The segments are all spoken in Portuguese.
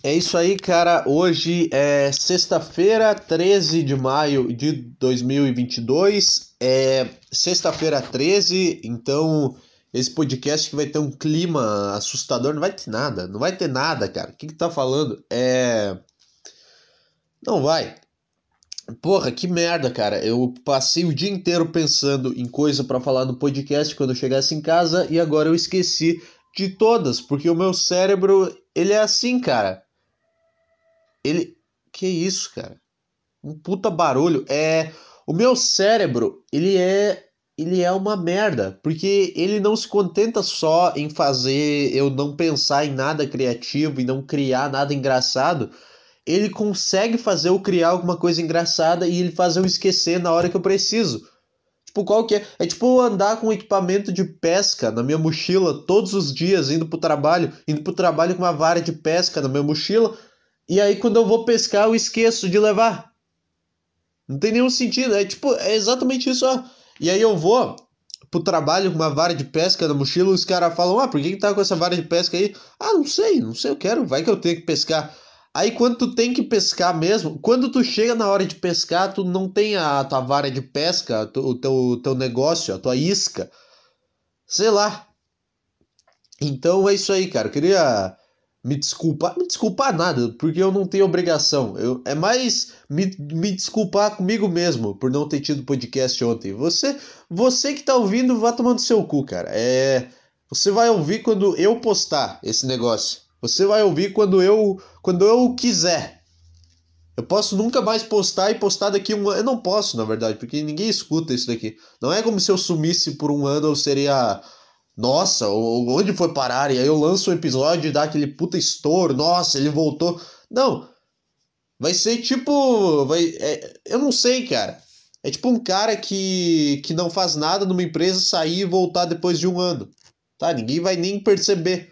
É isso aí, cara. Hoje é sexta-feira, 13 de maio de 2022. É sexta-feira 13, então esse podcast que vai ter um clima assustador. Não vai ter nada, não vai ter nada, cara. O que, que tá falando? É. Não vai. Porra, que merda, cara. Eu passei o dia inteiro pensando em coisa para falar no podcast quando eu chegasse em casa e agora eu esqueci de todas, porque o meu cérebro, ele é assim, cara. Ele. Que isso, cara? Um puta barulho. É. O meu cérebro, ele é. Ele é uma merda. Porque ele não se contenta só em fazer eu não pensar em nada criativo e não criar nada engraçado. Ele consegue fazer eu criar alguma coisa engraçada e ele faz eu esquecer na hora que eu preciso. Tipo, qual que é? É tipo andar com equipamento de pesca na minha mochila todos os dias, indo pro trabalho, indo pro trabalho com uma vara de pesca na minha mochila, e aí quando eu vou pescar eu esqueço de levar. Não tem nenhum sentido. É tipo, é exatamente isso, ó. E aí eu vou pro trabalho com uma vara de pesca na mochila, os caras falam: "Ah, por que que tá com essa vara de pesca aí?" "Ah, não sei, não sei, eu quero, vai que eu tenho que pescar." Aí quando tu tem que pescar mesmo, quando tu chega na hora de pescar, tu não tem a tua vara de pesca, o teu, teu negócio, a tua isca. Sei lá. Então é isso aí, cara. Eu queria me desculpar, me desculpar nada, porque eu não tenho obrigação. Eu, é mais me, me desculpar comigo mesmo por não ter tido podcast ontem. Você, você que tá ouvindo, vá tomando seu cu, cara. É, você vai ouvir quando eu postar esse negócio. Você vai ouvir quando eu, quando eu quiser. Eu posso nunca mais postar e postar daqui um ano. Eu não posso, na verdade, porque ninguém escuta isso daqui. Não é como se eu sumisse por um ano, eu seria nossa, onde foi parar? E aí eu lanço o um episódio e dá aquele puta estouro. Nossa, ele voltou. Não. Vai ser tipo. Vai, é, eu não sei, cara. É tipo um cara que, que não faz nada numa empresa sair e voltar depois de um ano. Tá? Ninguém vai nem perceber.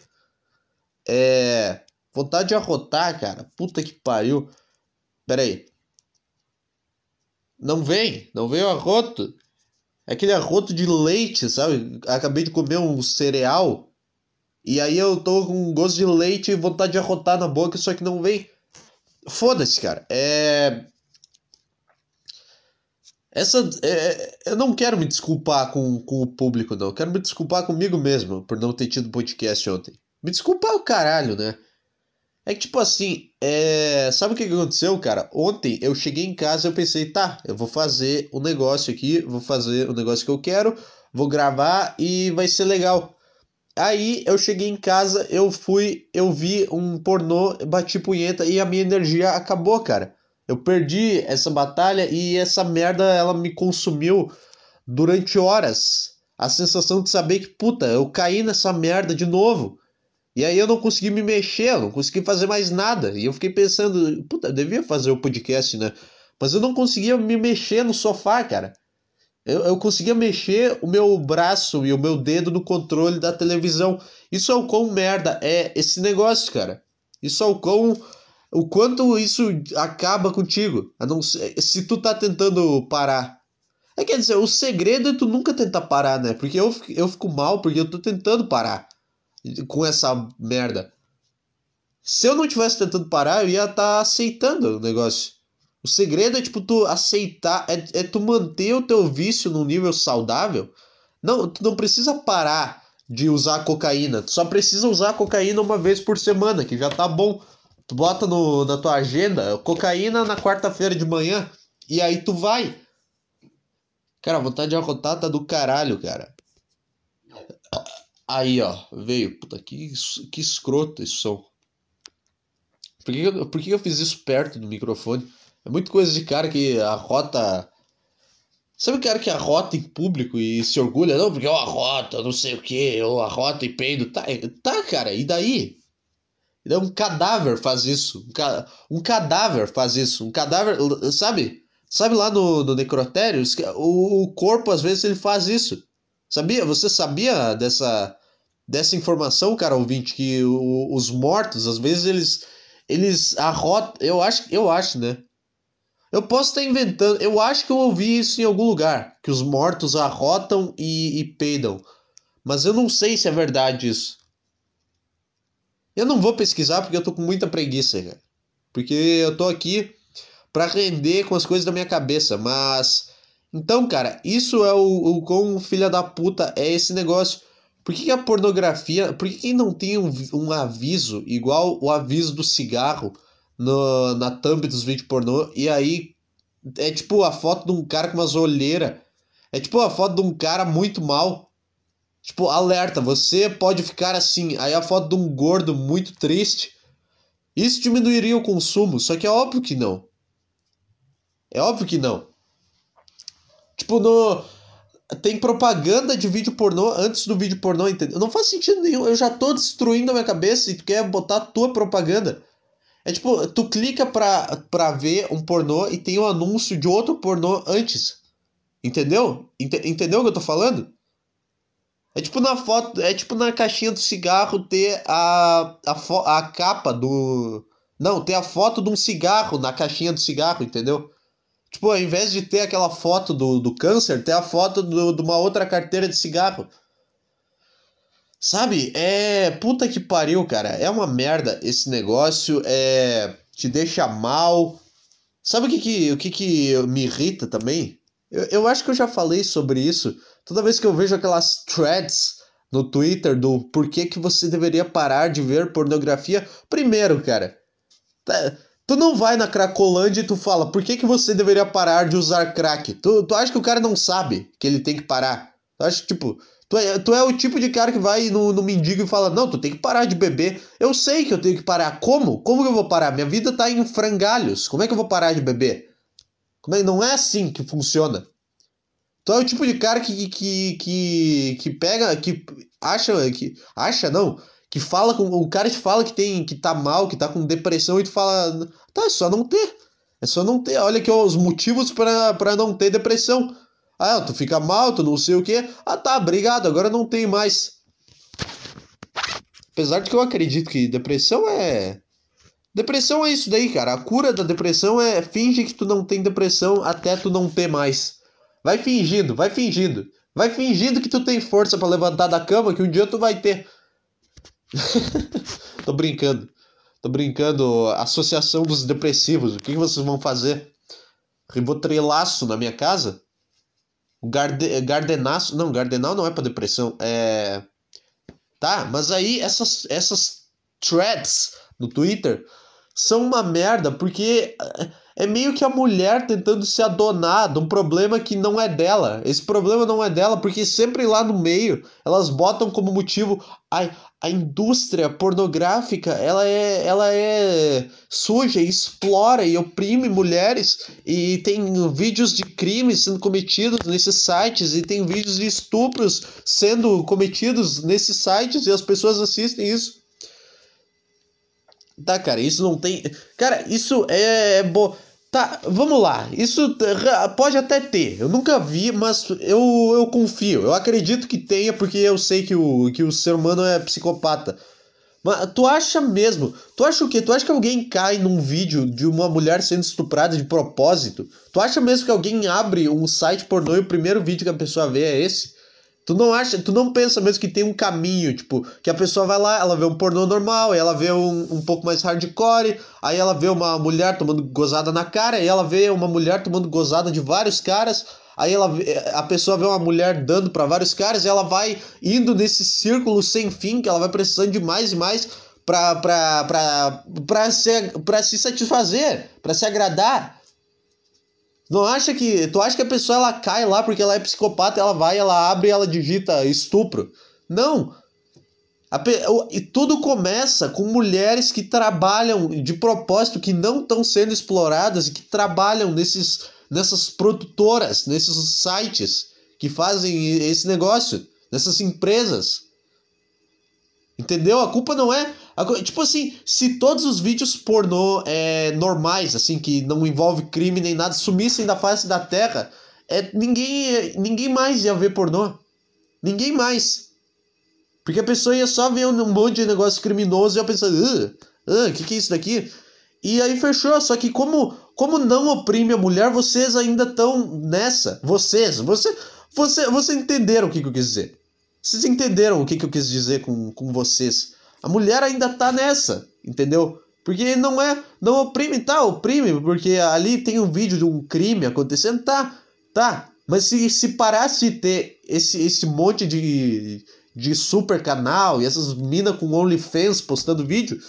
É. Vontade de arrotar, cara. Puta que pariu. Pera aí. Não vem. Não veio arroto. É aquele arroto de leite, sabe? Acabei de comer um cereal e aí eu tô com gosto de leite e vontade de arrotar na boca, só que não vem. Foda-se, cara. É. Essa. É... Eu não quero me desculpar com, com o público, não. Eu quero me desculpar comigo mesmo por não ter tido podcast ontem. Me desculpar o caralho, né? É que, tipo assim, é... sabe o que aconteceu, cara? Ontem eu cheguei em casa e eu pensei, tá, eu vou fazer um negócio aqui, vou fazer o um negócio que eu quero, vou gravar e vai ser legal. Aí eu cheguei em casa, eu fui, eu vi um pornô, bati punheta e a minha energia acabou, cara. Eu perdi essa batalha e essa merda ela me consumiu durante horas. A sensação de saber que, puta, eu caí nessa merda de novo. E aí eu não consegui me mexer, eu não consegui fazer mais nada. E eu fiquei pensando, puta, eu devia fazer o podcast, né? Mas eu não conseguia me mexer no sofá, cara. Eu, eu conseguia mexer o meu braço e o meu dedo no controle da televisão. Isso é o quão merda é esse negócio, cara. Isso é o quão. O quanto isso acaba contigo. A não ser, se tu tá tentando parar. É quer dizer, o segredo é tu nunca tentar parar, né? Porque eu, eu fico mal porque eu tô tentando parar com essa merda. Se eu não tivesse tentando parar, eu ia estar tá aceitando o negócio. O segredo é, tipo, tu aceitar, é, é tu manter o teu vício num nível saudável. Não, tu não precisa parar de usar cocaína. Tu só precisa usar cocaína uma vez por semana, que já tá bom. Tu bota no, na tua agenda cocaína na quarta-feira de manhã e aí tu vai. Cara, a vontade de arrotar tá do caralho, cara. Aí, ó, veio. Puta, que, que escroto esse som. Por que, eu, por que eu fiz isso perto do microfone? É muito coisa de cara que arrota. Sabe o cara que arrota em público e se orgulha? Não, porque eu arroto, não sei o que, eu arroto e peido. Tá, tá, cara, e daí? Um cadáver faz isso. Um, ca... um cadáver faz isso. Um cadáver. Sabe? Sabe lá no, no necrotério? O, o corpo, às vezes, ele faz isso. Sabia? Você sabia dessa dessa informação, cara ouvinte, que o, os mortos, às vezes, eles, eles arrotam. Eu acho, eu acho, né? Eu posso estar inventando. Eu acho que eu ouvi isso em algum lugar. Que os mortos arrotam e, e peidam. Mas eu não sei se é verdade isso. Eu não vou pesquisar porque eu tô com muita preguiça, cara. Porque eu tô aqui para render com as coisas da minha cabeça, mas então, cara, isso é o, o quão filha da puta é esse negócio. Por que, a pornografia. Por que, que não tem um, um, aviso igual o aviso do cigarro no, na thumb dos vídeos pornô? E aí é tipo a foto de um cara com umas olheiras. É tipo a foto de um cara muito mal. Tipo, alerta, você pode ficar assim. Aí a foto de um gordo muito triste. Isso diminuiria o consumo, só que é óbvio que não. É óbvio que não. Tipo, no. Tem propaganda de vídeo pornô antes do vídeo pornô, entendeu? Não faz sentido nenhum. Eu já tô destruindo a minha cabeça e tu quer botar a tua propaganda. É tipo, tu clica pra, pra ver um pornô e tem um anúncio de outro pornô antes. Entendeu? Ent entendeu o que eu tô falando? É tipo na foto, é tipo na caixinha do cigarro ter a, a, a capa do. Não, ter a foto de um cigarro na caixinha do cigarro, entendeu? Tipo, ao invés de ter aquela foto do, do câncer, ter a foto do, de uma outra carteira de cigarro. Sabe? É. Puta que pariu, cara. É uma merda esse negócio. É. Te deixa mal. Sabe o que, que, o que, que me irrita também? Eu, eu acho que eu já falei sobre isso. Toda vez que eu vejo aquelas threads no Twitter do porquê que você deveria parar de ver pornografia. Primeiro, cara. Tá Tu não vai na Cracolândia e tu fala, por que, que você deveria parar de usar crack? Tu, tu acha que o cara não sabe que ele tem que parar? Tu acha tipo, tu é, tu é o tipo de cara que vai no, no mendigo e fala, não, tu tem que parar de beber. Eu sei que eu tenho que parar. Como? Como que eu vou parar? Minha vida tá em frangalhos. Como é que eu vou parar de beber? Como é? Não é assim que funciona. Tu é o tipo de cara que, que, que, que pega, que acha, que acha não, que fala com o cara te fala que tem que tá mal, que tá com depressão e tu fala, tá, é só não ter. É só não ter. Olha aqui os motivos para não ter depressão. Ah, tu fica mal, tu não sei o que. Ah, tá, obrigado, agora não tem mais. Apesar de que eu acredito que depressão é Depressão é isso daí, cara. A cura da depressão é finge que tu não tem depressão até tu não ter mais. Vai fingindo, vai fingindo. Vai fingindo que tu tem força para levantar da cama que um dia tu vai ter. Tô brincando. Tô brincando. Associação dos depressivos. O que, vocês vão fazer? Ribotrelaço na minha casa? Garde, gardenaço. Não, gardenal não é pra depressão. É. Tá, mas aí essas, essas threads no Twitter são uma merda porque é meio que a mulher tentando se adonar de um problema que não é dela. Esse problema não é dela porque sempre lá no meio elas botam como motivo a, a indústria pornográfica, ela é ela é suja, explora e oprime mulheres e tem vídeos de crimes sendo cometidos nesses sites e tem vídeos de estupros sendo cometidos nesses sites e as pessoas assistem isso. Tá, cara, isso não tem. Cara, isso é, é bom. Tá, vamos lá. Isso pode até ter. Eu nunca vi, mas eu, eu confio. Eu acredito que tenha, porque eu sei que o, que o ser humano é psicopata. Mas tu acha mesmo? Tu acha o quê? Tu acha que alguém cai num vídeo de uma mulher sendo estuprada de propósito? Tu acha mesmo que alguém abre um site pornô e o primeiro vídeo que a pessoa vê é esse? Tu não acha, tu não pensa mesmo que tem um caminho, tipo, que a pessoa vai lá, ela vê um pornô normal, ela vê um, um pouco mais hardcore, aí ela vê uma mulher tomando gozada na cara, e ela vê uma mulher tomando gozada de vários caras, aí ela a pessoa vê uma mulher dando para vários caras, e ela vai indo nesse círculo sem fim, que ela vai precisando de mais e mais pra, pra, pra, pra, se, pra se satisfazer, para se agradar. Não acha que. Tu acha que a pessoa ela cai lá porque ela é psicopata, ela vai, ela abre ela digita estupro? Não. Pe... E tudo começa com mulheres que trabalham de propósito, que não estão sendo exploradas e que trabalham nesses, nessas produtoras, nesses sites que fazem esse negócio, nessas empresas. Entendeu? A culpa não é Tipo assim, se todos os vídeos pornô é, normais, assim, que não envolve crime nem nada, sumissem da face da terra, é, ninguém, ninguém mais ia ver pornô. Ninguém mais. Porque a pessoa ia só ver um monte de negócio criminoso e ia pensar, ah, ah, que que é isso daqui? E aí fechou, só que como, como não oprime a mulher, vocês ainda estão nessa. Vocês, você, você, você entenderam o que, que eu quis dizer. Vocês entenderam o que, que eu quis dizer com, com vocês. A mulher ainda tá nessa, entendeu? Porque não é. Não oprime, tá? Oprime, porque ali tem um vídeo de um crime acontecendo, tá? Tá. Mas se, se parasse de ter esse, esse monte de, de super canal e essas minas com OnlyFans postando vídeo,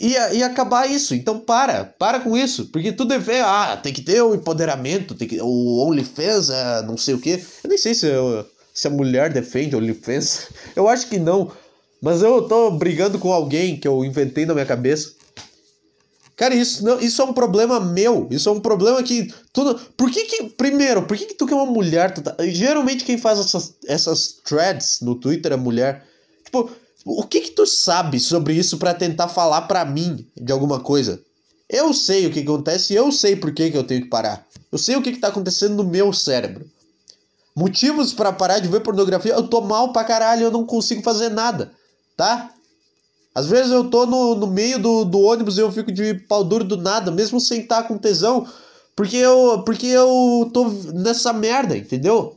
ia, ia acabar isso. Então para, para com isso. Porque tudo é ver, ah, tem que ter o empoderamento, tem que, o OnlyFans, é, não sei o que. Eu nem sei se, eu, se a mulher defende OnlyFans. Eu acho que não. Mas eu tô brigando com alguém que eu inventei na minha cabeça. Cara, isso, não, isso é um problema meu. Isso é um problema que. Tudo. Por que que. Primeiro, por que, que tu que é uma mulher. Tá, geralmente quem faz essas, essas threads no Twitter é mulher. Tipo, o que que tu sabe sobre isso para tentar falar para mim de alguma coisa? Eu sei o que acontece e eu sei por que, que eu tenho que parar. Eu sei o que, que tá acontecendo no meu cérebro. Motivos para parar de ver pornografia, eu tô mal pra caralho, eu não consigo fazer nada tá? Às vezes eu tô no, no meio do, do ônibus e eu fico de pau duro do nada, mesmo sem estar com tesão, porque eu, porque eu tô nessa merda, entendeu?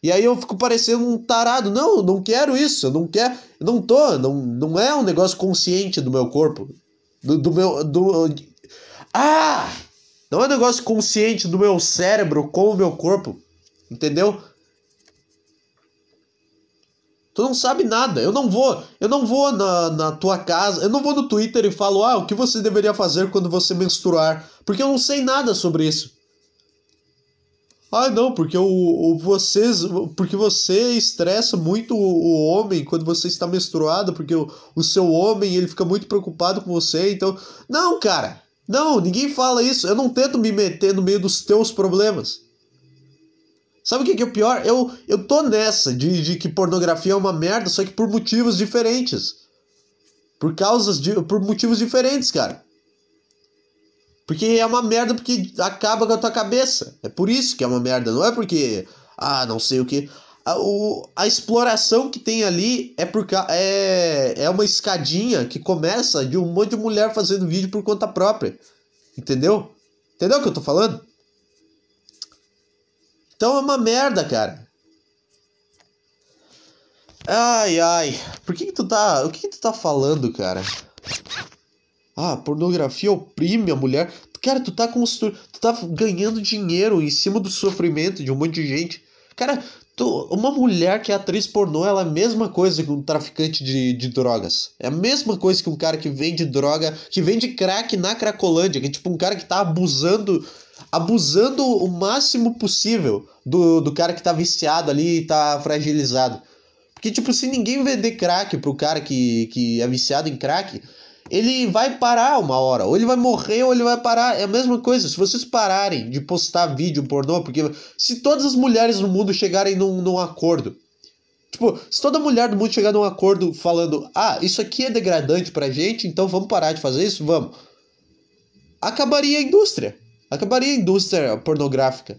E aí eu fico parecendo um tarado. Não, não quero isso, eu não quero, eu não tô, não, não é um negócio consciente do meu corpo. Do, do meu. Do, ah! Não é um negócio consciente do meu cérebro com o meu corpo. Entendeu? Tu não sabe nada. Eu não vou, eu não vou na, na tua casa, eu não vou no Twitter e falo, ah, o que você deveria fazer quando você menstruar, porque eu não sei nada sobre isso. Ah, não, porque o, o vocês, porque você estressa muito o, o, homem quando você está menstruado, porque o, o seu homem ele fica muito preocupado com você, então, não, cara. Não, ninguém fala isso. Eu não tento me meter no meio dos teus problemas. Sabe o que, que é o pior? Eu, eu tô nessa de, de que pornografia é uma merda, só que por motivos diferentes. Por causas de. Por motivos diferentes, cara. Porque é uma merda porque acaba com a tua cabeça. É por isso que é uma merda. Não é porque. Ah, não sei o que. A, o, a exploração que tem ali é, por, é, é uma escadinha que começa de um monte de mulher fazendo vídeo por conta própria. Entendeu? Entendeu o que eu tô falando? Então é uma merda, cara. Ai, ai. Por que, que tu tá. O que, que tu tá falando, cara? Ah, pornografia oprime a mulher. Cara, tu tá constru... tu tá ganhando dinheiro em cima do sofrimento de um monte de gente. Cara, tu... uma mulher que é atriz pornô, ela é a mesma coisa que um traficante de, de drogas. É a mesma coisa que um cara que vende droga, que vende crack na Cracolândia, que é tipo um cara que tá abusando abusando o máximo possível do, do cara que tá viciado ali e tá fragilizado. Porque, tipo, se ninguém vender crack pro cara que, que é viciado em crack, ele vai parar uma hora. Ou ele vai morrer ou ele vai parar. É a mesma coisa. Se vocês pararem de postar vídeo pornô, porque se todas as mulheres no mundo chegarem num, num acordo. Tipo, se toda mulher do mundo chegar num acordo falando, ah, isso aqui é degradante pra gente, então vamos parar de fazer isso? Vamos. Acabaria a indústria. Acabaria a indústria pornográfica.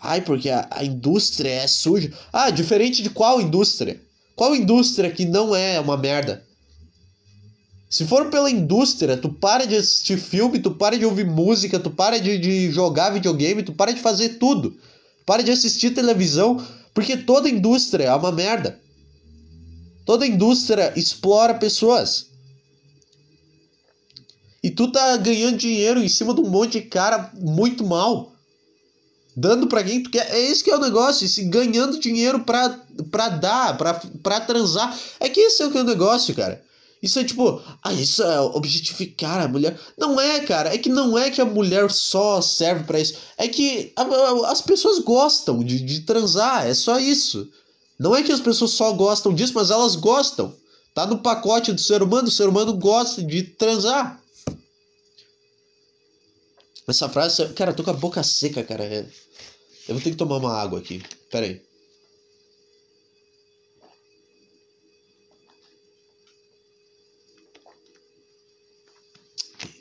Ai, porque a, a indústria é suja. Ah, diferente de qual indústria? Qual indústria que não é uma merda? Se for pela indústria, tu para de assistir filme, tu para de ouvir música, tu para de, de jogar videogame, tu para de fazer tudo. Para de assistir televisão, porque toda indústria é uma merda. Toda indústria explora pessoas. E tu tá ganhando dinheiro em cima de um monte de cara muito mal. Dando pra quem tu quer. É esse que é o negócio. Se ganhando dinheiro pra, pra dar, pra, pra transar. É que esse é o que é o negócio, cara. Isso é tipo, ah, isso é objetificar a mulher. Não é, cara. É que não é que a mulher só serve para isso. É que a, a, as pessoas gostam de, de transar. É só isso. Não é que as pessoas só gostam disso, mas elas gostam. Tá no pacote do ser humano. O ser humano gosta de transar. Essa frase, cara, eu tô com a boca seca, cara. Eu vou ter que tomar uma água aqui. Pera aí.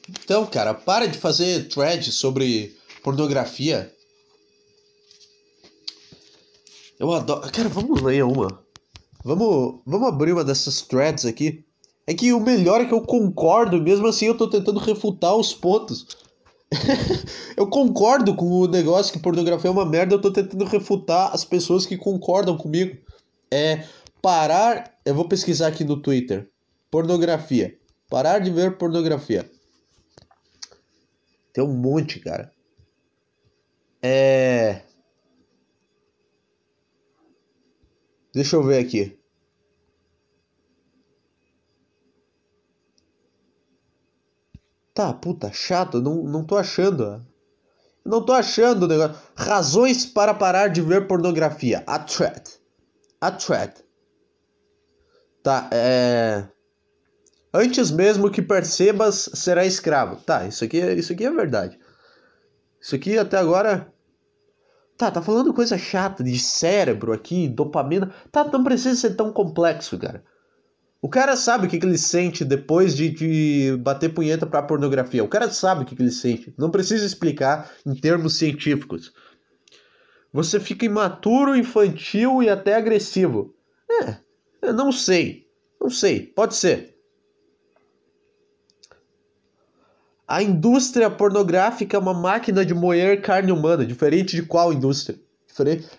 Então, cara, para de fazer thread sobre pornografia. Eu adoro. Cara, vamos ler uma. Vamos, vamos abrir uma dessas threads aqui. É que o melhor é que eu concordo, mesmo assim eu tô tentando refutar os pontos. eu concordo com o negócio que pornografia é uma merda, eu tô tentando refutar as pessoas que concordam comigo. É parar. Eu vou pesquisar aqui no Twitter. Pornografia. Parar de ver pornografia. Tem um monte, cara. É. Deixa eu ver aqui. Tá, puta, chato, não, não tô achando. Não tô achando o negócio. Razões para parar de ver pornografia. A thread. A thread. Tá, é. Antes mesmo que percebas, será escravo. Tá, isso aqui, isso aqui é verdade. Isso aqui até agora. Tá, tá falando coisa chata de cérebro aqui, dopamina. Tá, não precisa ser tão complexo, cara. O cara sabe o que, que ele sente depois de, de bater punheta pra pornografia. O cara sabe o que, que ele sente. Não precisa explicar em termos científicos. Você fica imaturo, infantil e até agressivo. É, eu não sei. Não sei, pode ser. A indústria pornográfica é uma máquina de moer carne humana, diferente de qual indústria?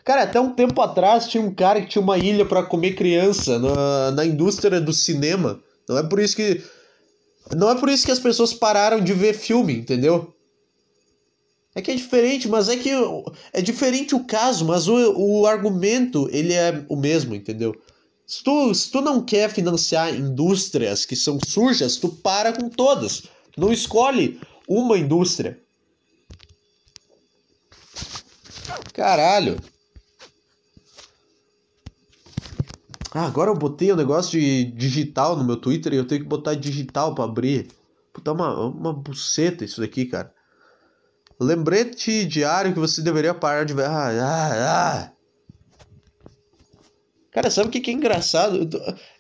Cara, até um tempo atrás tinha um cara que tinha uma ilha para comer criança na, na indústria do cinema. Não é por isso que. Não é por isso que as pessoas pararam de ver filme, entendeu? É que é diferente, mas é que é diferente o caso, mas o, o argumento ele é o mesmo, entendeu? Se tu, se tu não quer financiar indústrias que são sujas, tu para com todas. Não escolhe uma indústria. Caralho. Ah, agora eu botei o um negócio de digital no meu Twitter e eu tenho que botar digital para abrir. Puta, uma, uma buceta isso daqui, cara. Lembrete diário que você deveria parar de ver. Ah, ah, ah. Cara, sabe o que, que é engraçado?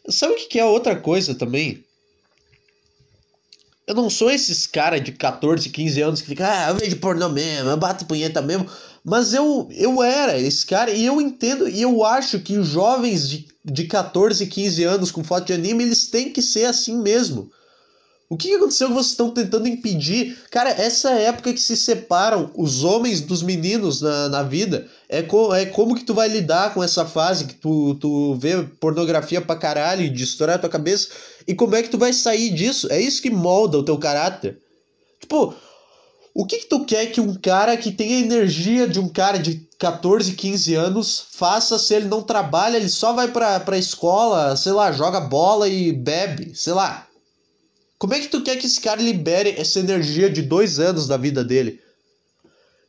Sabe o que, que é outra coisa também? Eu não sou esses cara de 14, 15 anos que fica, ah, eu vejo pornô mesmo, eu bato punheta mesmo. Mas eu, eu era esse cara e eu entendo e eu acho que os jovens de, de 14, 15 anos com foto de anime, eles têm que ser assim mesmo. O que aconteceu que vocês estão tentando impedir? Cara, essa época que se separam os homens dos meninos na, na vida, é, co é como que tu vai lidar com essa fase que tu, tu vê pornografia pra caralho e destrói a tua cabeça, e como é que tu vai sair disso? É isso que molda o teu caráter. Tipo, o que, que tu quer que um cara que tem a energia de um cara de 14, 15 anos faça se ele não trabalha, ele só vai pra, pra escola, sei lá, joga bola e bebe, sei lá. Como é que tu quer que esse cara libere essa energia de dois anos da vida dele?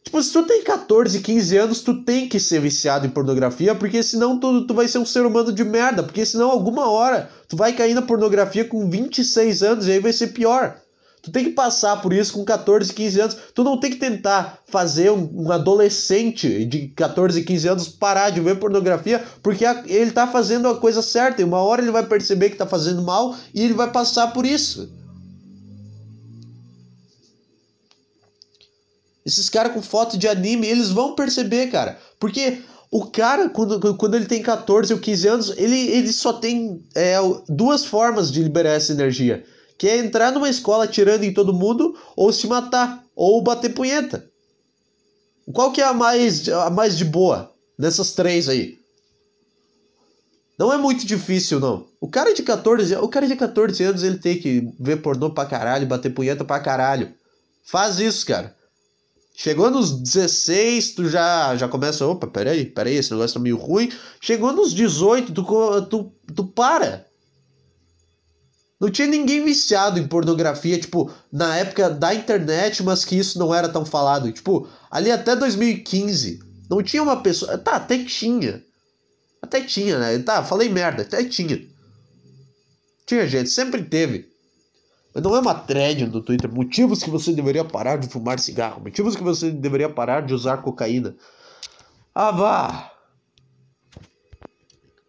Tipo, se tu tem 14, 15 anos, tu tem que ser viciado em pornografia, porque senão tu, tu vai ser um ser humano de merda, porque senão alguma hora tu vai cair na pornografia com 26 anos e aí vai ser pior. Tu tem que passar por isso com 14, 15 anos. Tu não tem que tentar fazer um, adolescente de 14, 15 anos parar de ver pornografia, porque ele tá fazendo a coisa certa. E uma hora ele vai perceber que tá fazendo mal e ele vai passar por isso. Esses caras com foto de anime, eles vão perceber, cara. Porque o cara, quando, quando ele tem 14 ou 15 anos, ele, ele só tem é, duas formas de liberar essa energia que é entrar numa escola atirando em todo mundo ou se matar ou bater punheta. Qual que é a mais, a mais de boa dessas três aí? Não é muito difícil, não. O cara de 14, o cara de 14 anos ele tem que ver pornô pra caralho, bater punheta pra caralho. Faz isso, cara. Chegou nos 16, tu já, já começa, opa, peraí, peraí, esse negócio tá meio ruim. Chegou nos 18, tu, tu, tu para. Não tinha ninguém viciado em pornografia, tipo, na época da internet, mas que isso não era tão falado. Tipo, ali até 2015, não tinha uma pessoa. Tá, até tinha. Até tinha, né? Tá, falei merda, até tinha. Tinha gente, sempre teve. Mas não é uma thread no Twitter. Motivos que você deveria parar de fumar cigarro. Motivos que você deveria parar de usar cocaína. Ah, vá!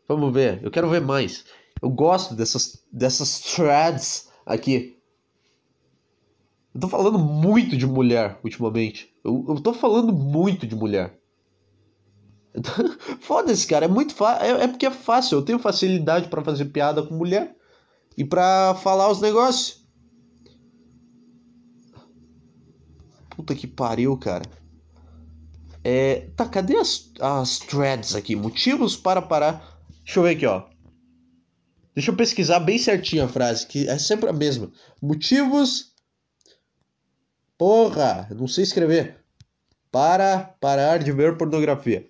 Vamos ver, eu quero ver mais. Eu gosto dessas, dessas threads aqui. Eu tô falando muito de mulher ultimamente. Eu, eu tô falando muito de mulher. Foda-se, cara. É muito fácil. É, é, porque é fácil. Eu tenho facilidade para fazer piada com mulher e para falar os negócios. Puta que pariu, cara. É, tá, cadê as, as threads aqui? Motivos para parar. Deixa eu ver aqui, ó. Deixa eu pesquisar bem certinho a frase, que é sempre a mesma. Motivos. Porra, não sei escrever. Para parar de ver pornografia.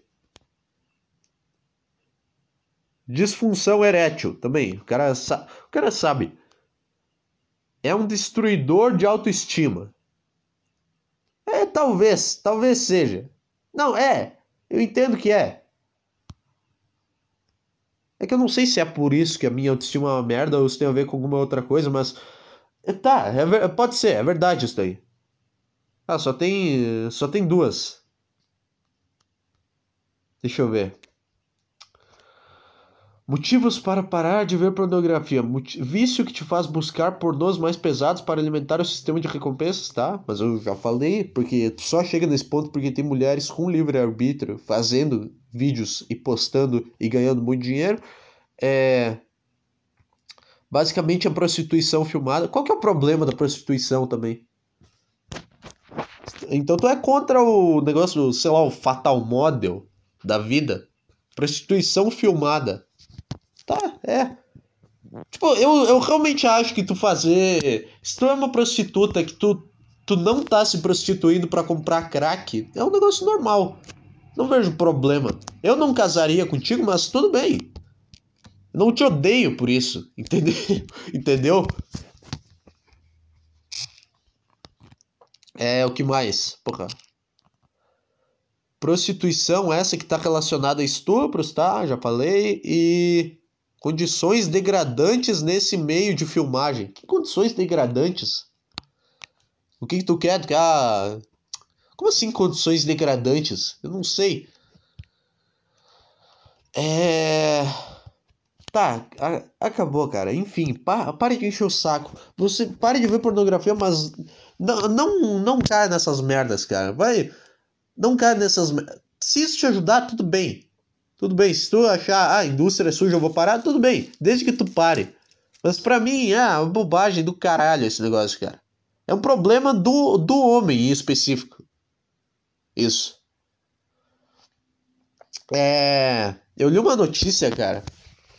Disfunção erétil também. O cara, o cara sabe. É um destruidor de autoestima. É, talvez, talvez seja. Não, é. Eu entendo que é. É que eu não sei se é por isso que a minha autoestima é uma merda ou se tem a ver com alguma outra coisa, mas. É, tá, é, pode ser, é verdade isso daí. Ah, só tem. Só tem duas. Deixa eu ver. Motivos para parar de ver pornografia. Vício que te faz buscar pornôs mais pesados para alimentar o sistema de recompensas, tá? Mas eu já falei, porque tu só chega nesse ponto porque tem mulheres com livre-arbítrio fazendo vídeos e postando e ganhando muito dinheiro. É. Basicamente a prostituição filmada. Qual que é o problema da prostituição também? Então tu é contra o negócio, sei lá, o fatal model da vida? Prostituição filmada. Tá, é. Tipo, eu, eu realmente acho que tu fazer. Se tu é uma prostituta que tu, tu não tá se prostituindo para comprar crack, é um negócio normal. Não vejo problema. Eu não casaria contigo, mas tudo bem. Não te odeio por isso. Entendeu? Entendeu? É, o que mais? Porra. Prostituição, essa que tá relacionada a estupros, tá? Já falei. E Condições degradantes nesse meio de filmagem. Que condições degradantes? O que, que tu quer? Ah, como assim condições degradantes? Eu não sei. É. Tá, a, acabou, cara. Enfim, pa, pare de encher o saco. Você pare de ver pornografia, mas não, não, não caia nessas merdas, cara. Vai. Não caia nessas. Se isso te ajudar, tudo bem. Tudo bem, se tu achar, ah, a indústria é suja, eu vou parar, tudo bem, desde que tu pare. Mas pra mim, é uma bobagem do caralho esse negócio, cara. É um problema do, do homem em específico. Isso. É. Eu li uma notícia, cara.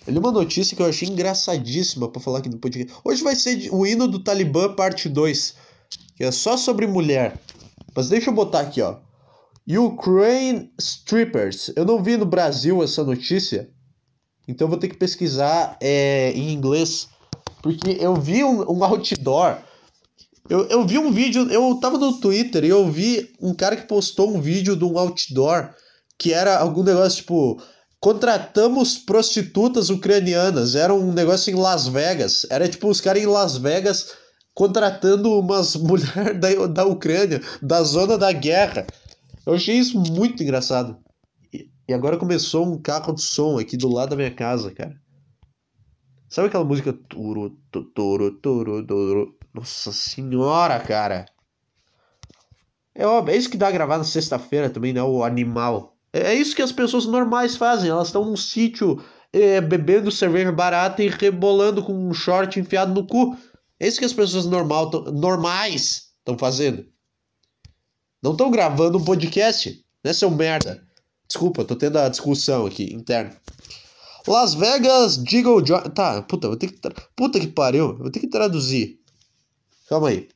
Eu li uma notícia que eu achei engraçadíssima para falar aqui no podcast. Hoje vai ser o hino do Talibã, parte 2. Que é só sobre mulher. Mas deixa eu botar aqui, ó. Ukraine Strippers. Eu não vi no Brasil essa notícia, então vou ter que pesquisar é, em inglês, porque eu vi um, um outdoor. Eu, eu vi um vídeo, eu tava no Twitter e eu vi um cara que postou um vídeo de um outdoor que era algum negócio tipo contratamos prostitutas ucranianas. Era um negócio em Las Vegas. Era tipo os caras em Las Vegas contratando umas mulheres da, da Ucrânia, da zona da guerra. Eu achei isso muito engraçado. E agora começou um carro de som aqui do lado da minha casa, cara. Sabe aquela música turu, turu, turu, turu? Nossa senhora, cara. É óbvio, é isso que dá a gravar na sexta-feira também, né? O animal. É, é isso que as pessoas normais fazem. Elas estão num sítio é, bebendo cerveja barata e rebolando com um short enfiado no cu. É isso que as pessoas normal, normais estão fazendo. Não estão gravando um podcast, né, seu merda? Desculpa, tô tendo a discussão aqui interna. Las Vegas Jiggle. Tá, puta, vou ter que. Puta que pariu, vou ter que traduzir. Calma aí.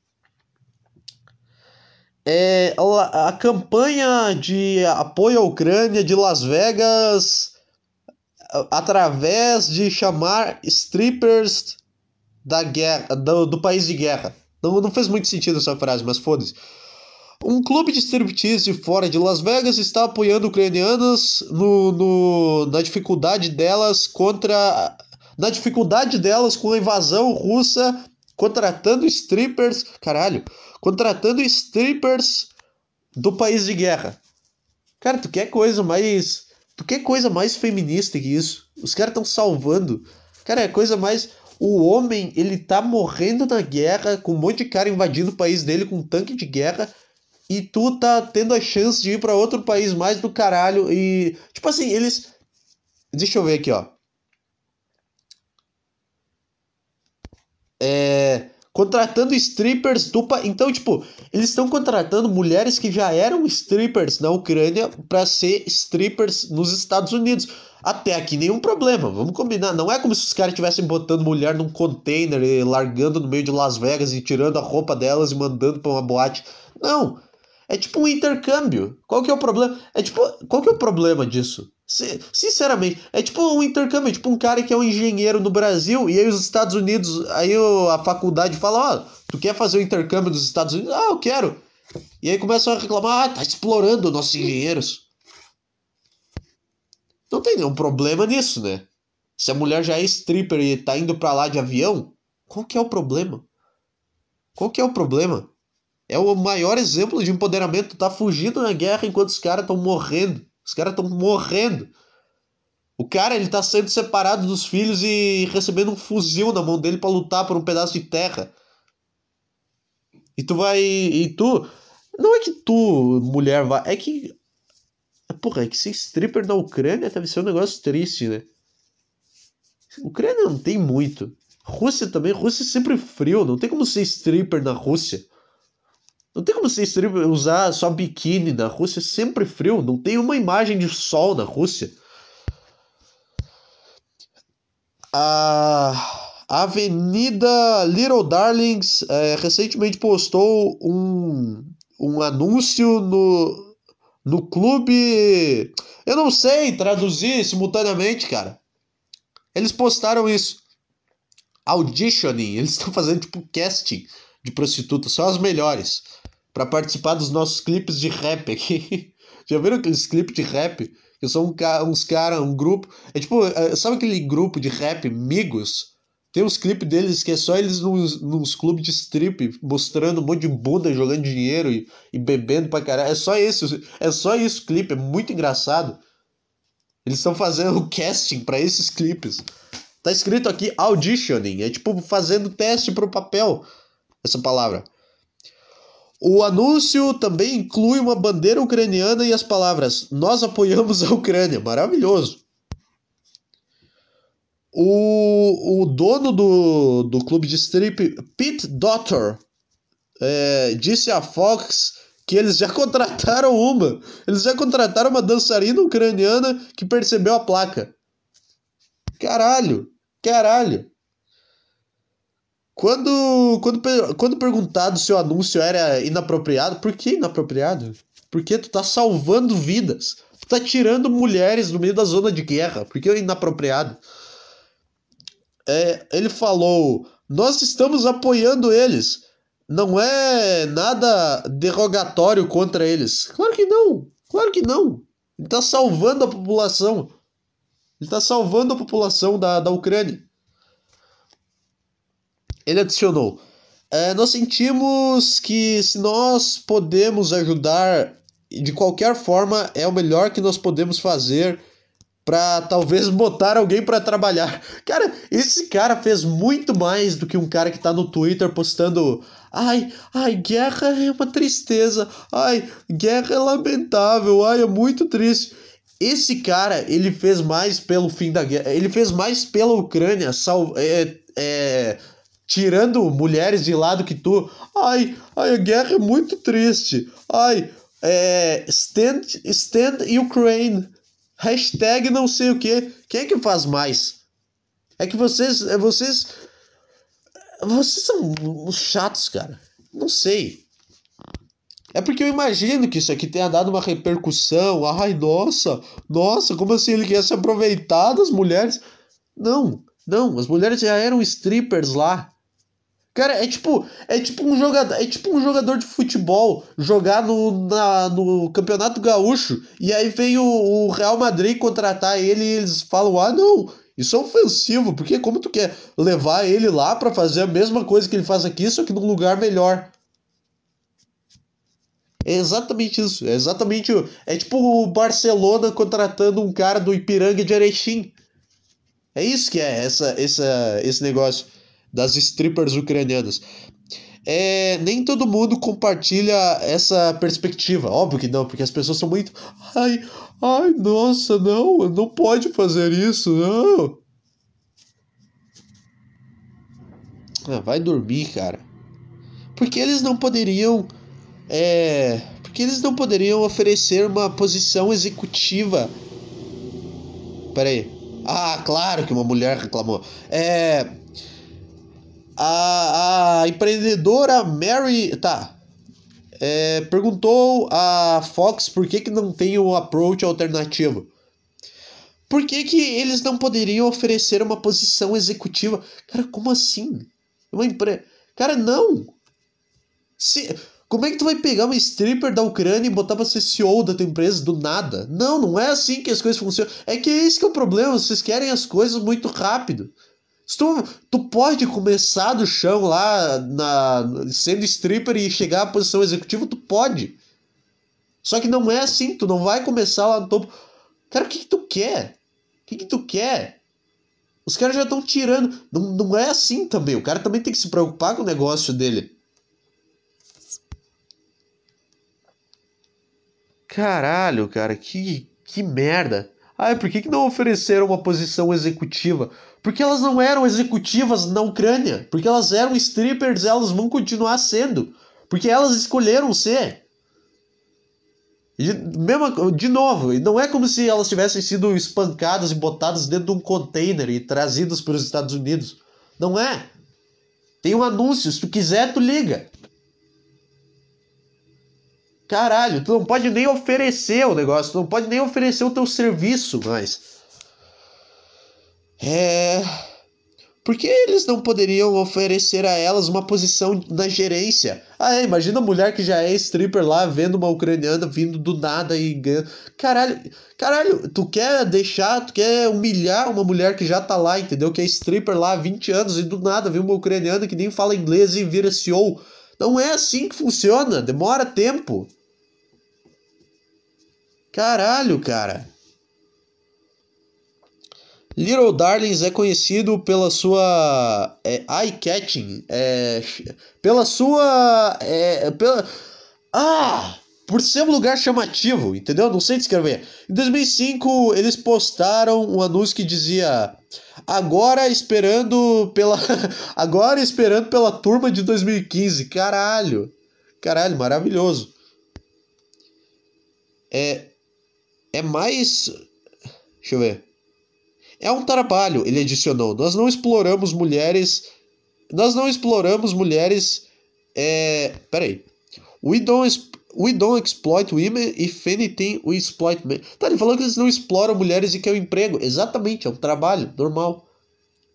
É, a, a campanha de apoio à Ucrânia de Las Vegas através de chamar strippers da guerra, do, do país de guerra. Não, não fez muito sentido essa frase, mas foda-se. Um clube de striptease fora de Las Vegas está apoiando ucranianas no, no, na dificuldade delas contra. Na dificuldade delas com a invasão russa, contratando strippers. Caralho! Contratando strippers do país de guerra. Cara, tu quer coisa mais. Tu quer coisa mais feminista que isso? Os caras estão salvando. Cara, é coisa mais. O homem, ele tá morrendo na guerra, com um monte de cara invadindo o país dele com um tanque de guerra e tu tá tendo a chance de ir para outro país mais do caralho e tipo assim, eles Deixa eu ver aqui, ó. É, contratando strippers do. Então, tipo, eles estão contratando mulheres que já eram strippers na Ucrânia para ser strippers nos Estados Unidos. Até aqui nenhum problema, vamos combinar. Não é como se os caras estivessem botando mulher num container e largando no meio de Las Vegas e tirando a roupa delas e mandando para uma boate. Não. É tipo um intercâmbio. Qual que é o problema? É tipo, qual que é o problema disso? Sinceramente, é tipo um intercâmbio, é tipo um cara que é um engenheiro no Brasil e aí os Estados Unidos, aí a faculdade fala, ó, oh, tu quer fazer o intercâmbio dos Estados Unidos? Ah, eu quero. E aí começam a reclamar, ah, tá explorando nossos engenheiros. Não tem nenhum problema nisso, né? Se a mulher já é stripper e tá indo pra lá de avião, qual que é o problema? Qual que é o problema? É o maior exemplo de empoderamento, tá fugindo na guerra enquanto os caras estão morrendo. Os caras estão morrendo. O cara, ele tá sendo separado dos filhos e recebendo um fuzil na mão dele para lutar por um pedaço de terra. E tu vai. E tu. Não é que tu, mulher, vai. É que. Porra, é que ser stripper na Ucrânia deve ser um negócio triste, né? Ucrânia não tem muito. Rússia também. Rússia é sempre frio. Não tem como ser stripper na Rússia. Não tem como você usar só biquíni na Rússia, é sempre frio. Não tem uma imagem de sol na Rússia. A Avenida Little Darlings é, recentemente postou um, um anúncio no, no clube. Eu não sei traduzir simultaneamente, cara. Eles postaram isso. Auditioning. Eles estão fazendo tipo casting de prostitutas. São as melhores para participar dos nossos clipes de rap aqui. Já viram aqueles clipes de rap? Que são um, uns caras, um grupo. É tipo, é, sabe aquele grupo de rap, Migos? Tem uns clipes deles que é só eles nos, nos clubes de strip, mostrando um monte de bunda jogando dinheiro e, e bebendo pra caralho. É só isso, é só isso clipe, é muito engraçado. Eles estão fazendo o casting para esses clipes. Tá escrito aqui auditioning, é tipo fazendo teste pro papel, essa palavra. O anúncio também inclui uma bandeira ucraniana e as palavras Nós apoiamos a Ucrânia. Maravilhoso. O, o dono do, do clube de strip, Pete Dotter, é, disse à Fox que eles já contrataram uma. Eles já contrataram uma dançarina ucraniana que percebeu a placa. Caralho, caralho. Quando, quando, quando perguntado se o anúncio era inapropriado, por que inapropriado? Porque tu tá salvando vidas. Tu tá tirando mulheres do meio da zona de guerra. Por que é inapropriado? É, ele falou: Nós estamos apoiando eles. Não é nada derogatório contra eles. Claro que não. Claro que não. Ele tá salvando a população. Ele tá salvando a população da, da Ucrânia. Ele adicionou: é, Nós sentimos que se nós podemos ajudar de qualquer forma, é o melhor que nós podemos fazer para talvez botar alguém para trabalhar. Cara, esse cara fez muito mais do que um cara que tá no Twitter postando ai, ai, guerra é uma tristeza. Ai, guerra é lamentável. Ai, é muito triste. Esse cara, ele fez mais pelo fim da guerra. Ele fez mais pela Ucrânia, sal, é, é, tirando mulheres de lado que tu. Ai, ai, a guerra é muito triste. Ai, é, stand, stand Ukraine. Hashtag não sei o que. Quem é que faz mais? É que vocês. É vocês. Vocês são chatos, cara. Não sei. É porque eu imagino que isso aqui tenha dado uma repercussão. Ai, nossa, nossa, como assim ele quer se aproveitar das mulheres? Não, não, as mulheres já eram strippers lá. Cara, é tipo, é tipo um jogador, é tipo um jogador de futebol jogar no, na, no Campeonato Gaúcho e aí vem o, o, Real Madrid contratar ele e eles falam: "Ah, não, isso é ofensivo, porque como tu quer levar ele lá para fazer a mesma coisa que ele faz aqui, só que num lugar melhor?" É exatamente isso, é exatamente, é tipo o Barcelona contratando um cara do Ipiranga de Erechim. É isso que é essa, essa, esse negócio das strippers ucranianas. É, nem todo mundo compartilha essa perspectiva. Óbvio que não, porque as pessoas são muito. Ai, ai, nossa, não, não pode fazer isso, não. Ah, vai dormir, cara. Porque eles não poderiam. É. Porque eles não poderiam oferecer uma posição executiva. Pera aí. Ah, claro que uma mulher reclamou. É. A, a empreendedora Mary. Tá. É, perguntou a Fox por que, que não tem um approach alternativo. Por que, que eles não poderiam oferecer uma posição executiva? Cara, como assim? Uma empresa. Cara, não! Se... Como é que tu vai pegar uma stripper da Ucrânia e botar pra ser CEO da tua empresa do nada? Não, não é assim que as coisas funcionam. É que esse que é o problema, vocês querem as coisas muito rápido. Tu, tu pode começar do chão lá, na, sendo stripper e chegar à posição executiva, tu pode. Só que não é assim, tu não vai começar lá no topo. Cara, o que, que tu quer? O que, que tu quer? Os caras já estão tirando. Não, não é assim também. O cara também tem que se preocupar com o negócio dele. Caralho, cara, que, que merda. Ah, por que, que não ofereceram uma posição executiva? Porque elas não eram executivas na Ucrânia. Porque elas eram strippers, elas vão continuar sendo. Porque elas escolheram ser. Mesmo, de novo, não é como se elas tivessem sido espancadas e botadas dentro de um container e trazidas para os Estados Unidos. Não é. Tem um anúncio, se tu quiser, tu liga. Caralho, tu não pode nem oferecer o negócio, tu não pode nem oferecer o teu serviço mais. É. Por que eles não poderiam oferecer a elas uma posição na gerência? Ah, é, imagina a mulher que já é stripper lá, vendo uma ucraniana vindo do nada e ganhando. Caralho, caralho, tu quer deixar, tu quer humilhar uma mulher que já tá lá, entendeu? Que é stripper lá há 20 anos e do nada vê uma ucraniana que nem fala inglês e vira CEO. Não é assim que funciona, demora tempo. Caralho, cara. Little Darlings é conhecido pela sua é, eye-catching, é, pela sua. É, pela, ah! Por ser um lugar chamativo, entendeu? Não sei descrever. Em 2005, eles postaram um anúncio que dizia: Agora esperando pela. Agora esperando pela turma de 2015. Caralho! Caralho, maravilhoso. É. É mais. Deixa eu ver. É um trabalho, ele adicionou. Nós não exploramos mulheres. Nós não exploramos mulheres. É. Peraí. We don't, we don't exploit women if anything we exploit men. Tá, ele falou que eles não exploram mulheres e que é um emprego. Exatamente, é um trabalho normal.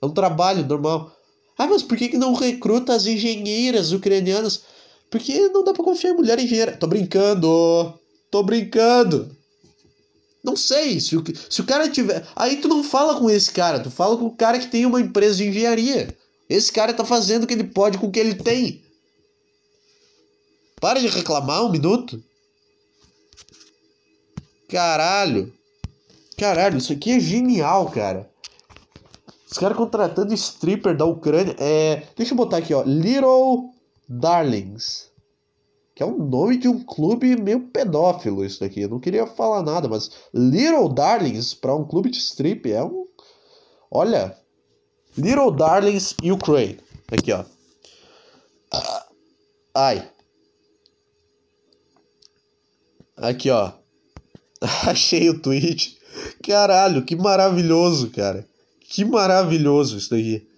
É um trabalho normal. Ah, mas por que, que não recruta as engenheiras ucranianas? Porque não dá pra confiar em mulher engenheira. Tô brincando. Tô brincando. Não sei, se o, se o cara tiver. Aí tu não fala com esse cara, tu fala com o cara que tem uma empresa de engenharia. Esse cara tá fazendo o que ele pode com o que ele tem. Para de reclamar um minuto. Caralho. Caralho, isso aqui é genial, cara. Os caras contratando stripper da Ucrânia. É. Deixa eu botar aqui, ó. Little Darlings que é o nome de um clube meio pedófilo isso daqui. Eu não queria falar nada, mas Little Darlings para um clube de strip é um Olha, Little Darlings Ukraine. Aqui, ó. Ai. Aqui, ó. Achei o tweet. Caralho, que maravilhoso, cara. Que maravilhoso isso daqui.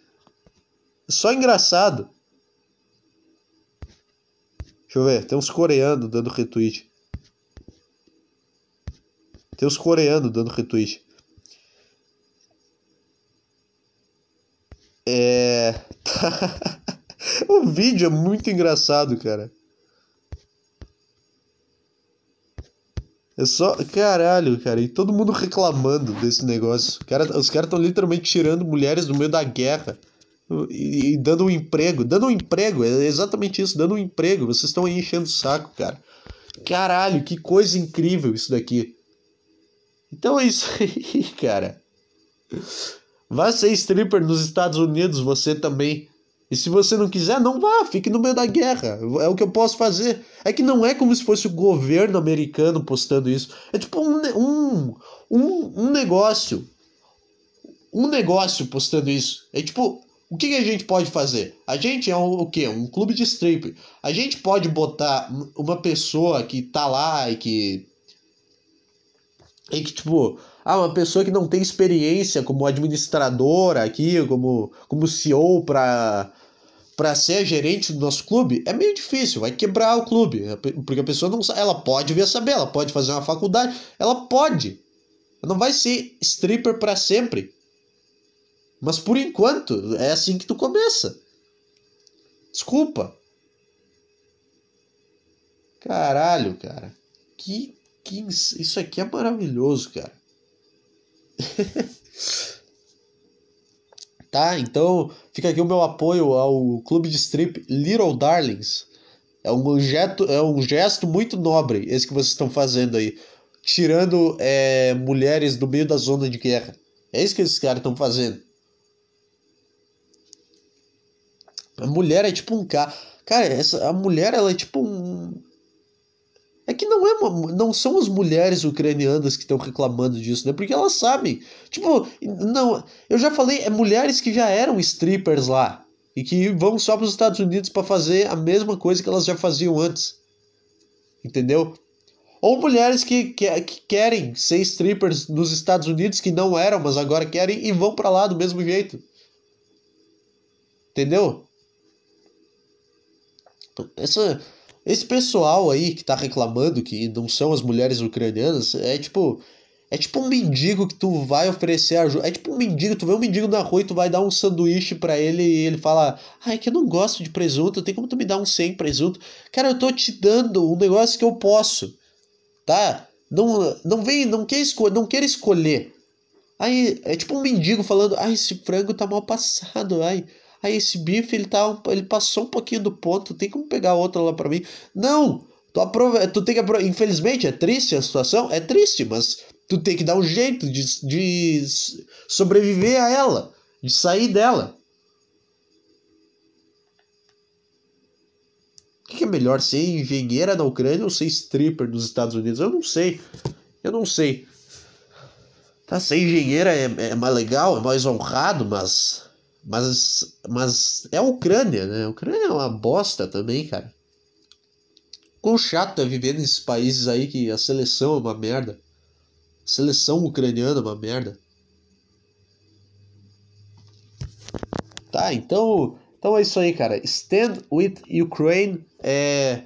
Só engraçado. Deixa eu ver, tem uns coreanos dando retweet. Tem uns coreanos dando retweet. É. o vídeo é muito engraçado, cara. É só. Caralho, cara. E todo mundo reclamando desse negócio. Cara, os caras estão literalmente tirando mulheres do meio da guerra e, e, dando um emprego. Dando um emprego, é exatamente isso, dando um emprego. Vocês estão aí enchendo o saco, cara. Caralho, que coisa incrível isso daqui. Então é isso aí, cara. Vá ser stripper nos Estados Unidos, você também. E se você não quiser, não vá, fique no meio da guerra. É o que eu posso fazer. É que não é como se fosse o governo americano postando isso. É tipo um, um, um, um negócio. Um negócio postando isso. É tipo, O que, a gente pode fazer? A gente é um, o quê? Um clube de strip. A gente pode botar uma pessoa que tá lá e que. E que, tipo, ah, uma pessoa que não tem experiência como administradora aqui, como, como CEO para para ser gerente do nosso clube é meio difícil, vai quebrar o clube, porque a pessoa não ela pode vir a saber, ela pode fazer uma faculdade, ela pode. Não vai ser stripper para sempre. Mas por enquanto, é assim que tu começa. Desculpa. Caralho, cara. Que, que isso aqui é maravilhoso, cara. tá? Então fica aqui o meu apoio ao clube de strip Little Darlings. É um, gesto, é um gesto muito nobre esse que vocês estão fazendo aí. Tirando é, mulheres do meio da zona de guerra. É isso que esses caras estão fazendo. A mulher é tipo um cara. Cara, essa, a mulher ela é tipo um. É que não é uma, não são as mulheres ucranianas que estão reclamando disso, né? Porque elas sabem. Tipo, não, eu já falei, é mulheres que já eram strippers lá e que vão só para os Estados Unidos para fazer a mesma coisa que elas já faziam antes. Entendeu? Ou mulheres que, que, que querem ser strippers nos Estados Unidos que não eram, mas agora querem e vão para lá do mesmo jeito. Entendeu? Essa esse pessoal aí que tá reclamando que não são as mulheres ucranianas, é tipo. É tipo um mendigo que tu vai oferecer ajuda. É tipo um mendigo, tu vê um mendigo na rua e tu vai dar um sanduíche para ele e ele fala: Ai, que eu não gosto de presunto, tem como tu me dar um sem presunto? Cara, eu tô te dando um negócio que eu posso, tá? Não, não vem, não quer escolher, não quer escolher. Aí é tipo um mendigo falando: Ai, esse frango tá mal passado, ai. Aí esse bife ele tá ele passou um pouquinho do ponto, tem como pegar outra lá para mim? Não. Tu aprove... tu tem que apro... infelizmente é triste a situação, é triste, mas tu tem que dar um jeito de, de sobreviver a ela, de sair dela. O que é melhor, ser engenheira na Ucrânia ou ser stripper nos Estados Unidos? Eu não sei. Eu não sei. Tá, ser engenheira é, é mais legal, é mais honrado, mas mas, mas é a Ucrânia, né? A Ucrânia é uma bosta também, cara. Quão chato é viver nesses países aí que a seleção é uma merda. A seleção ucraniana é uma merda. Tá, então, então é isso aí, cara. Stand with Ukraine é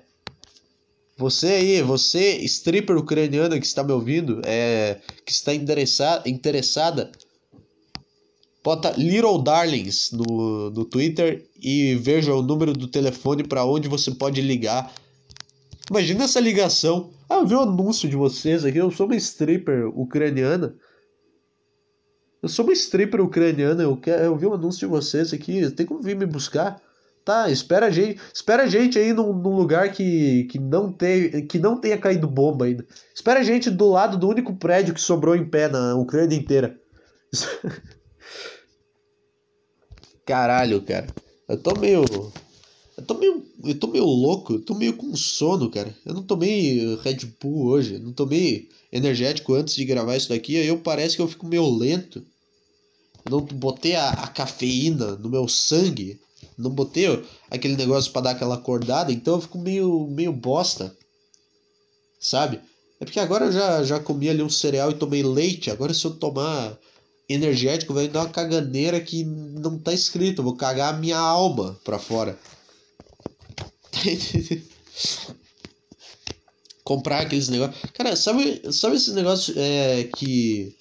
você aí, você stripper ucraniana que está me ouvindo, é que está interessada, interessada Bota Little Darlings no, no Twitter e veja o número do telefone para onde você pode ligar. Imagina essa ligação. Ah, eu vi o um anúncio de vocês aqui. Eu sou uma stripper ucraniana. Eu sou uma stripper ucraniana. Eu, quero, eu vi o um anúncio de vocês aqui. Tem como vir me buscar? Tá, espera a gente, espera a gente aí num, num, lugar que, que, não tem, que não tenha caído bomba ainda. Espera a gente do lado do único prédio que sobrou em pé na Ucrânia inteira. Caralho, cara. Eu tô meio. Eu tô meio. Eu tô meio louco, eu tô meio com sono, cara. Eu não tomei Red Bull hoje, não tomei energético antes de gravar isso daqui, aí eu parece que eu fico meio lento. não botei a, a cafeína no meu sangue. Não botei aquele negócio para dar aquela acordada, então eu fico meio, meio bosta. Sabe? É porque agora eu já, já comi ali um cereal e tomei leite. Agora se eu tomar energético vai dar uma caganeira que não tá escrito. Vou cagar a minha alma pra fora. Comprar aqueles negócios. Cara, sabe, sabe esses negócios é, que.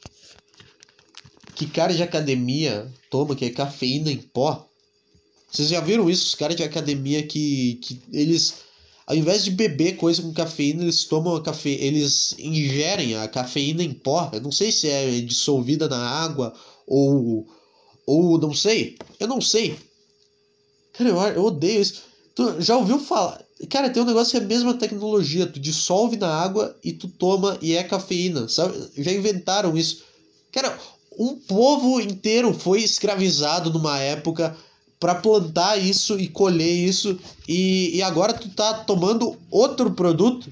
Que cara de academia toma, que é cafeína em pó? Vocês já viram isso? Os caras de academia que, que eles ao invés de beber coisa com cafeína, eles tomam a cafe... eles ingerem a cafeína em pó. Eu não sei se é dissolvida na água ou ou não sei. Eu não sei. Cara, eu, eu odeio isso. Tu já ouviu falar? Cara, tem um negócio que é a mesma tecnologia. Tu dissolve na água e tu toma e é cafeína. Sabe? Já inventaram isso. Cara, um povo inteiro foi escravizado numa época para plantar isso e colher isso e, e agora tu tá tomando outro produto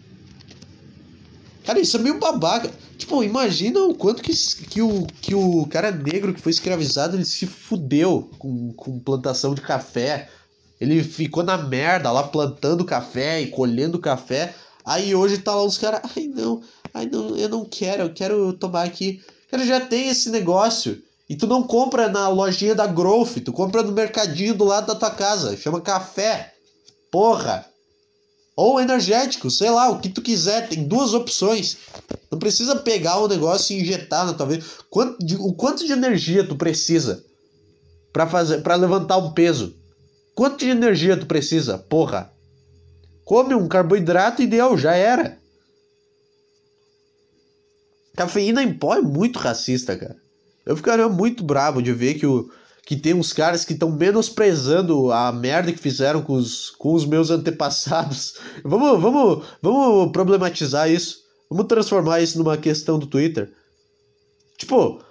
Cara, isso é meio babaca. Tipo, imagina o quanto que, que, o, que o cara negro que foi escravizado, ele se fudeu com, com plantação de café. Ele ficou na merda lá plantando café e colhendo café. Aí hoje tá lá os caras, ai não, ai não, eu não quero, eu quero tomar aqui. Cara, já tem esse negócio. E tu não compra na lojinha da Growth, tu compra no mercadinho do lado da tua casa. Chama café. Porra. Ou energético, sei lá, o que tu quiser, tem duas opções. Não precisa pegar o negócio e injetar na tua vida. Quanto de, o quanto de energia tu precisa para fazer, para levantar um peso? Quanto de energia tu precisa? Porra. Come um carboidrato deu, já era. Cafeína em pó é muito racista, cara. Eu ficaria muito bravo de ver que o, que tem uns caras que estão menosprezando a merda que fizeram com os, com os meus antepassados. Vamos, vamos, vamos problematizar isso. Vamos transformar isso numa questão do Twitter. Tipo,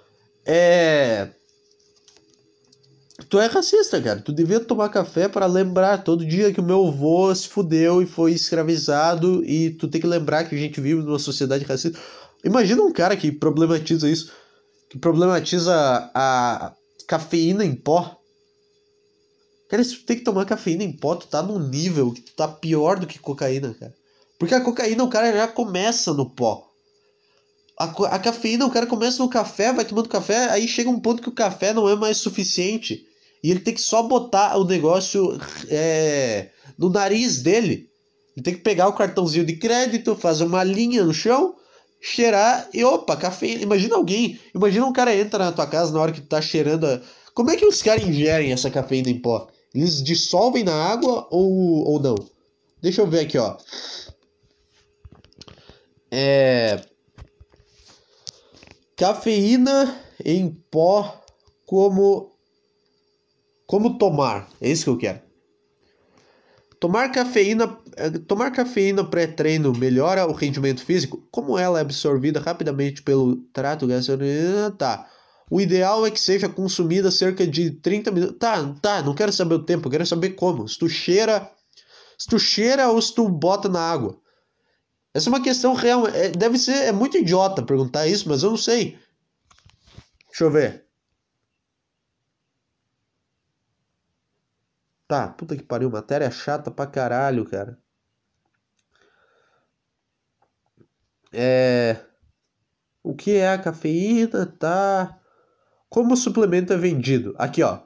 é. Tu é racista, cara. Tu devia tomar café para lembrar todo dia que o meu avô se fudeu e foi escravizado. E tu tem que lembrar que a gente vive numa sociedade racista. Imagina um cara que problematiza isso. Que problematiza a, cafeína em pó. Cara, se tu tem que tomar cafeína em pó, tu tá num nível que tu tá pior do que cocaína, cara. Porque a cocaína o cara já começa no pó. A, a cafeína o cara começa no café, vai tomando café, aí chega um ponto que o café não é mais suficiente. E ele tem que só botar o negócio é, no nariz dele. Ele tem que pegar o cartãozinho de crédito, fazer uma linha no chão cheirar e opa, cafeína. Imagina alguém, imagina um cara entra na tua casa na hora que tu tá cheirando. A... Como é que os caras ingerem essa cafeína em pó? Eles dissolvem na água ou, ou não? Deixa eu ver aqui, ó. É. Cafeína em pó como. Como tomar? É isso que eu quero. Tomar cafeína, eh, tomar cafeína pré-treino melhora o rendimento físico? Como ela é absorvida rapidamente pelo trato gastrointestinal? Tá. O ideal é que seja consumida cerca de 30 minutos. Tá, tá, não quero saber o tempo, quero saber como. Se tu cheira, se tu cheira ou se tu bota na água. Essa é uma questão real. É, deve ser, é muito idiota perguntar isso, mas eu não sei. Deixa eu ver. Tá, puta que pariu, matéria chata pra caralho, cara. É. O que é a cafeína? Tá. Como o suplemento é vendido? Aqui, ó.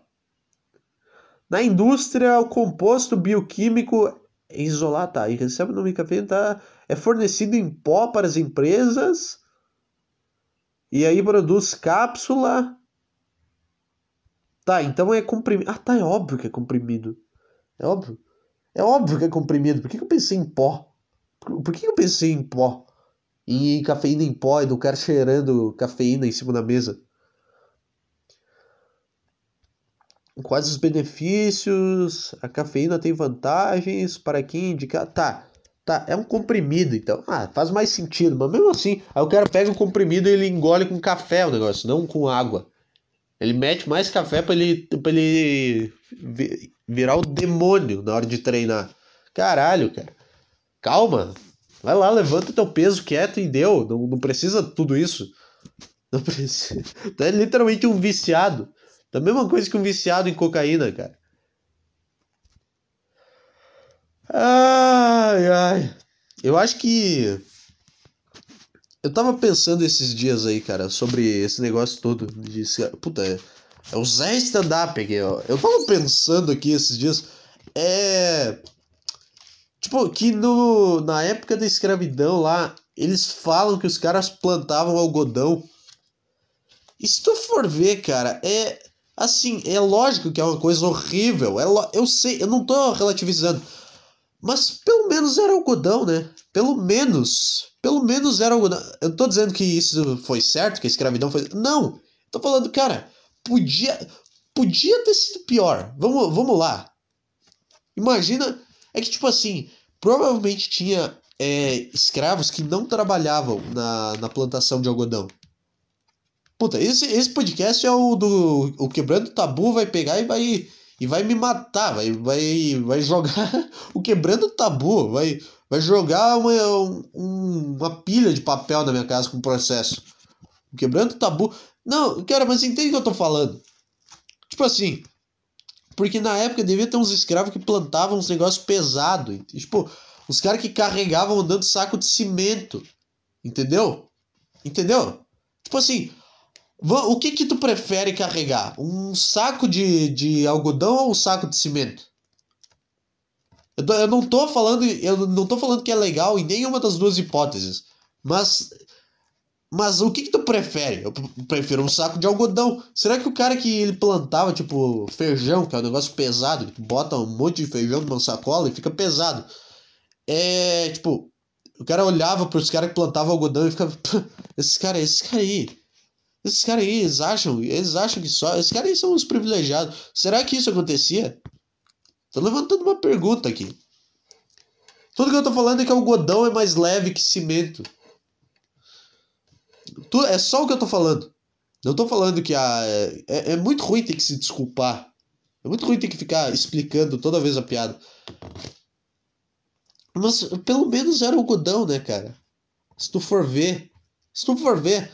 Na indústria, o composto bioquímico é isolado, tá? E recebe o nome de cafeína, tá? É fornecido em pó para as empresas. E aí produz cápsula Tá, então é comprimido. Ah, tá, é óbvio que é comprimido. É óbvio. É óbvio que é comprimido. Por que, que eu pensei em pó? Por, que, que eu pensei em pó? E cafeína em pó e do cara cheirando cafeína em cima da mesa? Quais os benefícios? A cafeína tem vantagens para quem indicar? Tá, tá, é um comprimido então. Ah, faz mais sentido, mas mesmo assim, aí o cara pega o comprimido e ele engole com café o negócio, não com água. Ele mete mais café para ele, ele virar o demônio na hora de treinar. Caralho, cara. Calma. Vai lá, levanta teu peso quieto e deu. Não, não precisa tudo isso. Não precisa. É literalmente um viciado. Da mesma coisa que um viciado em cocaína, cara. Ai, ai. Eu acho que eu tava pensando esses dias aí, cara, sobre esse negócio todo. De, puta, é, é o Zé stand-up aqui, ó. Eu tava pensando aqui esses dias. É. Tipo, que no, na época da escravidão lá, eles falam que os caras plantavam algodão. E se tu for ver, cara, é. Assim, é lógico que é uma coisa horrível. É eu sei, eu não tô relativizando. Mas pelo menos era algodão, né? Pelo menos. Pelo menos era algodão. Eu não tô dizendo que isso foi certo, que a escravidão foi. Não! Tô falando, cara, podia. Podia ter sido pior. Vamos, vamos lá. Imagina. É que, tipo assim, provavelmente tinha é, escravos que não trabalhavam na, na plantação de algodão. Puta, esse, esse podcast é o do. O Quebrando Tabu vai pegar e vai e vai me matar, vai, vai, vai jogar o quebrando tabu, vai, vai jogar uma, um, uma pilha de papel na minha casa com processo. Quebrando o tabu. Não, cara, mas entende o que eu tô falando? Tipo assim, porque na época devia ter uns escravos que plantavam uns negócios pesados. Tipo, os caras que carregavam andando saco de cimento. Entendeu? Entendeu? Tipo assim, o que que tu prefere carregar? Um saco de, de algodão ou um saco de cimento? Eu, eu não tô falando, eu não tô falando que é legal em nenhuma das duas hipóteses. Mas mas o que, que tu prefere? Eu prefiro um saco de algodão. Será que o cara que ele plantava, tipo, feijão, que é um negócio pesado, que bota um monte de feijão numa sacola e fica pesado. É, tipo, o cara olhava para os caras que plantavam algodão e ficava, esses caras, esses caras aí, esses caras aí, eles acham, eles acham que só, esses caras aí são os privilegiados. Será que isso acontecia? Tô levantando uma pergunta aqui. Tudo que eu tô falando é que algodão é mais leve que cimento. Tu, é só o que eu tô falando. Não tô falando que a, é, é muito ruim ter que se desculpar. É muito ruim ter que ficar explicando toda vez a piada. Mas pelo menos era algodão, né, cara? Se tu for ver. Se tu for ver.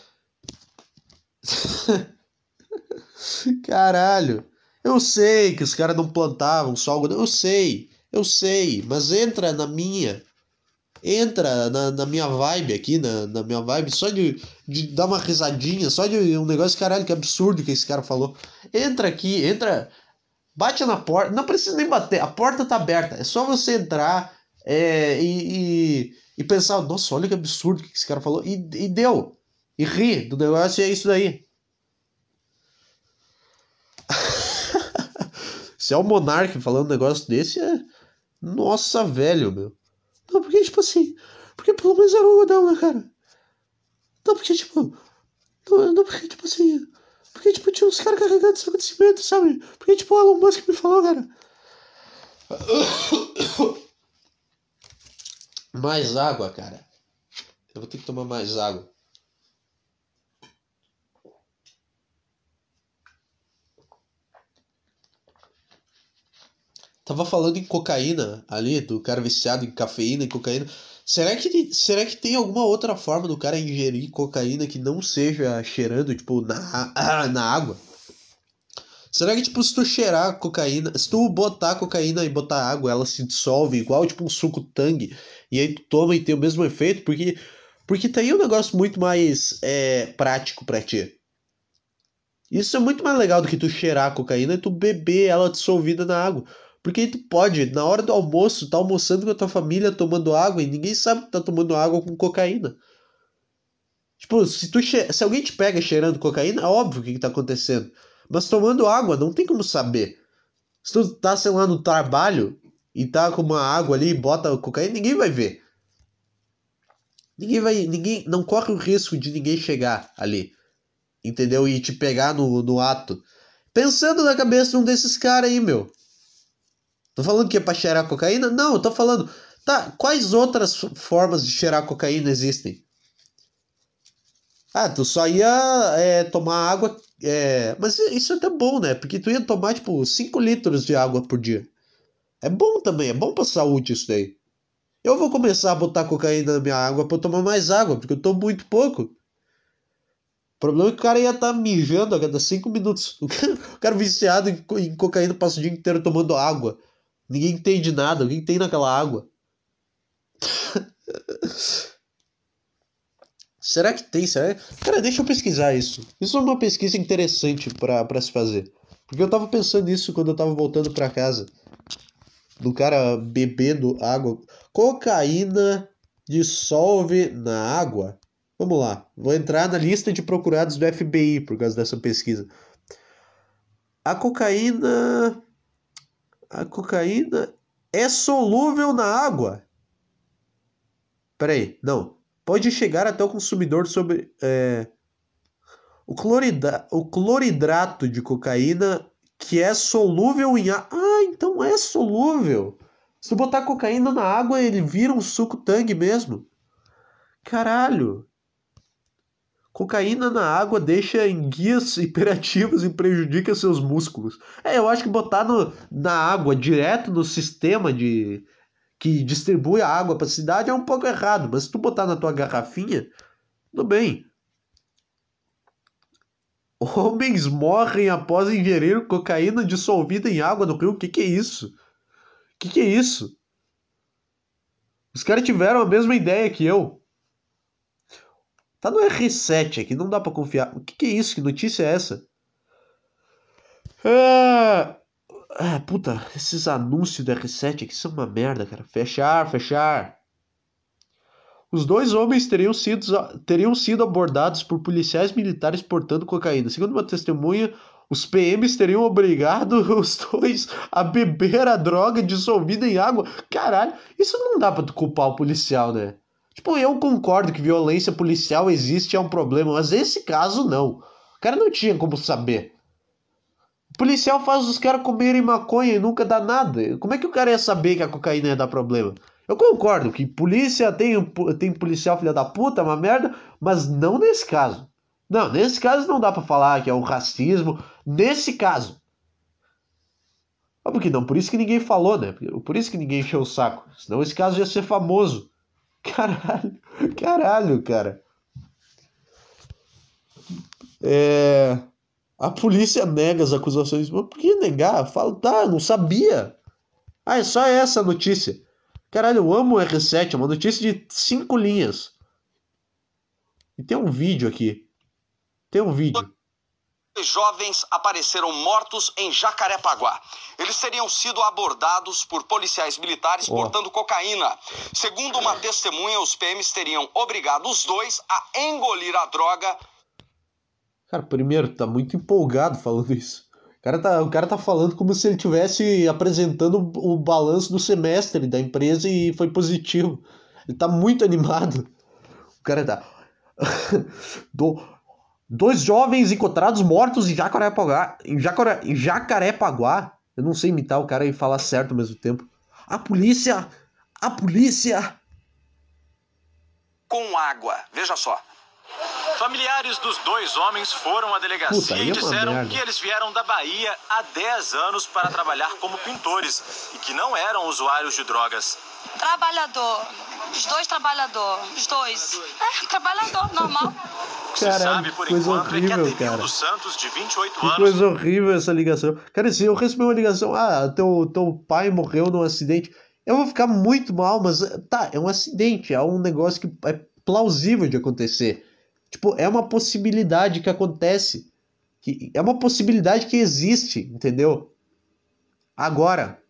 Caralho. Eu sei que os caras não plantavam só algodão. Eu sei. Eu sei. Mas entra na minha entra na, na minha vibe aqui, na, na minha vibe, só de, de dar uma risadinha, só de um negócio, caralho, que absurdo que esse cara falou. Entra aqui, entra, bate na porta, não precisa nem bater, a porta tá aberta, é só você entrar é, e, e, e, pensar, nossa, olha que absurdo que esse cara falou, e, e deu, e ri do negócio é isso daí. Se é o Monark falando um negócio desse, é. Nossa, velho, meu. Não, porque, tipo assim. Porque pelo menos era o algodão, né, cara? Não, porque, tipo. Não, não, porque, tipo assim. Porque, tipo, tinha uns caras carregando saco de cimento, sabe? Porque, tipo, o Elon Musk me falou, cara. Mais água, cara. Eu vou ter que tomar mais água. Tava falando em cocaína ali, do cara viciado em cafeína e cocaína. Será que, será que tem alguma outra forma do cara ingerir cocaína que não seja cheirando, tipo, na, na água? Será que, tipo, se tu cheirar cocaína, se tu botar cocaína e botar água, ela se dissolve igual, tipo, um suco tangue, e aí tu toma e tem o mesmo efeito? Porque, porque tá aí um negócio muito mais é, prático pra ti. Isso é muito mais legal do que tu cheirar cocaína e tu beber ela dissolvida na água. Porque tu pode, na hora do almoço, tá almoçando com a tua família, tomando água, e ninguém sabe que tá tomando água com cocaína. Tipo, se, tu se alguém te pega cheirando cocaína, é óbvio o que, que tá acontecendo. Mas tomando água, não tem como saber. Se tu tá, sei lá, no trabalho e tá com uma água ali e bota cocaína, ninguém vai ver. Ninguém vai. Ninguém. Não corre o risco de ninguém chegar ali. Entendeu? E te pegar no, no ato. Pensando na cabeça de um desses caras aí, meu. Tô falando que é pra cheirar cocaína? Não, eu tô falando. Tá, quais outras formas de cheirar cocaína existem? Ah, tu só ia é, tomar água. É, mas isso é até bom, né? Porque tu ia tomar, tipo, 5 litros de água por dia. É bom também, é bom pra saúde isso daí. Eu vou começar a botar cocaína na minha água pra eu tomar mais água, porque eu tomo muito pouco. O problema é que o cara ia estar tá mijando a cada 5 minutos. O cara, o cara viciado em, em cocaína passa o dia inteiro tomando água. Ninguém entende nada. Que tem naquela água? Será que tem? Será? Cara, deixa eu pesquisar isso. Isso é uma pesquisa interessante para se fazer. Porque eu tava pensando nisso quando eu tava voltando para casa. Do cara bebendo água. Cocaína dissolve na água? Vamos lá. Vou entrar na lista de procurados do FBI por causa dessa pesquisa. A cocaína a cocaína é solúvel na água. Peraí, não. Pode chegar até o consumidor sobre. É, o, clorida, o cloridrato de cocaína que é solúvel em água. Ah, então é solúvel. Se botar cocaína na água, ele vira um suco tangue mesmo. Caralho. Cocaína na água deixa em guias hiperativos e prejudica seus músculos. É, eu acho que botar no, na água direto no sistema de que distribui a água para a cidade é um pouco errado, mas se tu botar na tua garrafinha, tudo bem. Homens morrem após ingerir cocaína dissolvida em água no rio. O que, que é isso? O que, que é isso? Os caras tiveram a mesma ideia que eu. Tá no R7 aqui, não dá para confiar. O que, que é isso? Que notícia é essa? Ah, ah, puta, esses anúncios do R7 aqui são uma merda, cara. Fechar, fechar. Os dois homens teriam sido, teriam sido abordados por policiais militares portando cocaína. Segundo uma testemunha, os PMs teriam obrigado os dois a beber a droga dissolvida em água. Caralho, isso não dá pra culpar o policial, né? Tipo, eu concordo que violência policial existe, é um problema, mas esse caso não. O cara não tinha como saber. O policial faz os caras comerem maconha e nunca dá nada. Como é que o cara ia saber que a cocaína ia dar problema? Eu concordo que polícia tem, tem policial filha da puta, é uma merda, mas não nesse caso. Não, nesse caso não dá para falar que é o racismo. Nesse caso. Óbvio que não, por isso que ninguém falou, né? Por isso que ninguém encheu o saco. Senão esse caso ia ser famoso. Caralho, caralho, cara. É... A polícia nega as acusações. Mas por que negar? Fala, tá, não sabia. Ah, é só essa notícia. Caralho, eu amo o R7, é uma notícia de cinco linhas. E tem um vídeo aqui. Tem um vídeo. Jovens apareceram mortos em Jacarepaguá. Eles teriam sido abordados por policiais militares oh. portando cocaína. Segundo uma testemunha, os PMs teriam obrigado os dois a engolir a droga. Cara, primeiro, tá muito empolgado falando isso. O cara tá, o cara tá falando como se ele estivesse apresentando o balanço do semestre da empresa e foi positivo. Ele tá muito animado. O cara tá. Do... Dois jovens encontrados mortos em Jacarepaguá. Em, Jacare... em Jacarepaguá. Eu não sei imitar o cara e falar certo ao mesmo tempo. A polícia! A polícia! Com água. Veja só. Familiares dos dois homens foram à delegacia Puta, e é disseram que eles vieram da Bahia há 10 anos para trabalhar como pintores e que não eram usuários de drogas. Trabalhador. Os dois trabalhadores. Os dois. É, trabalhador, normal. Caralho, sabe, por coisa enquanto, horrível, é que cara. Santos, de 28 que anos. coisa horrível essa ligação. Cara, se eu receber uma ligação, ah, teu, teu pai morreu num acidente, eu vou ficar muito mal, mas tá, é um acidente, é um negócio que é plausível de acontecer. Tipo, é uma possibilidade que acontece. Que é uma possibilidade que existe, entendeu? Agora,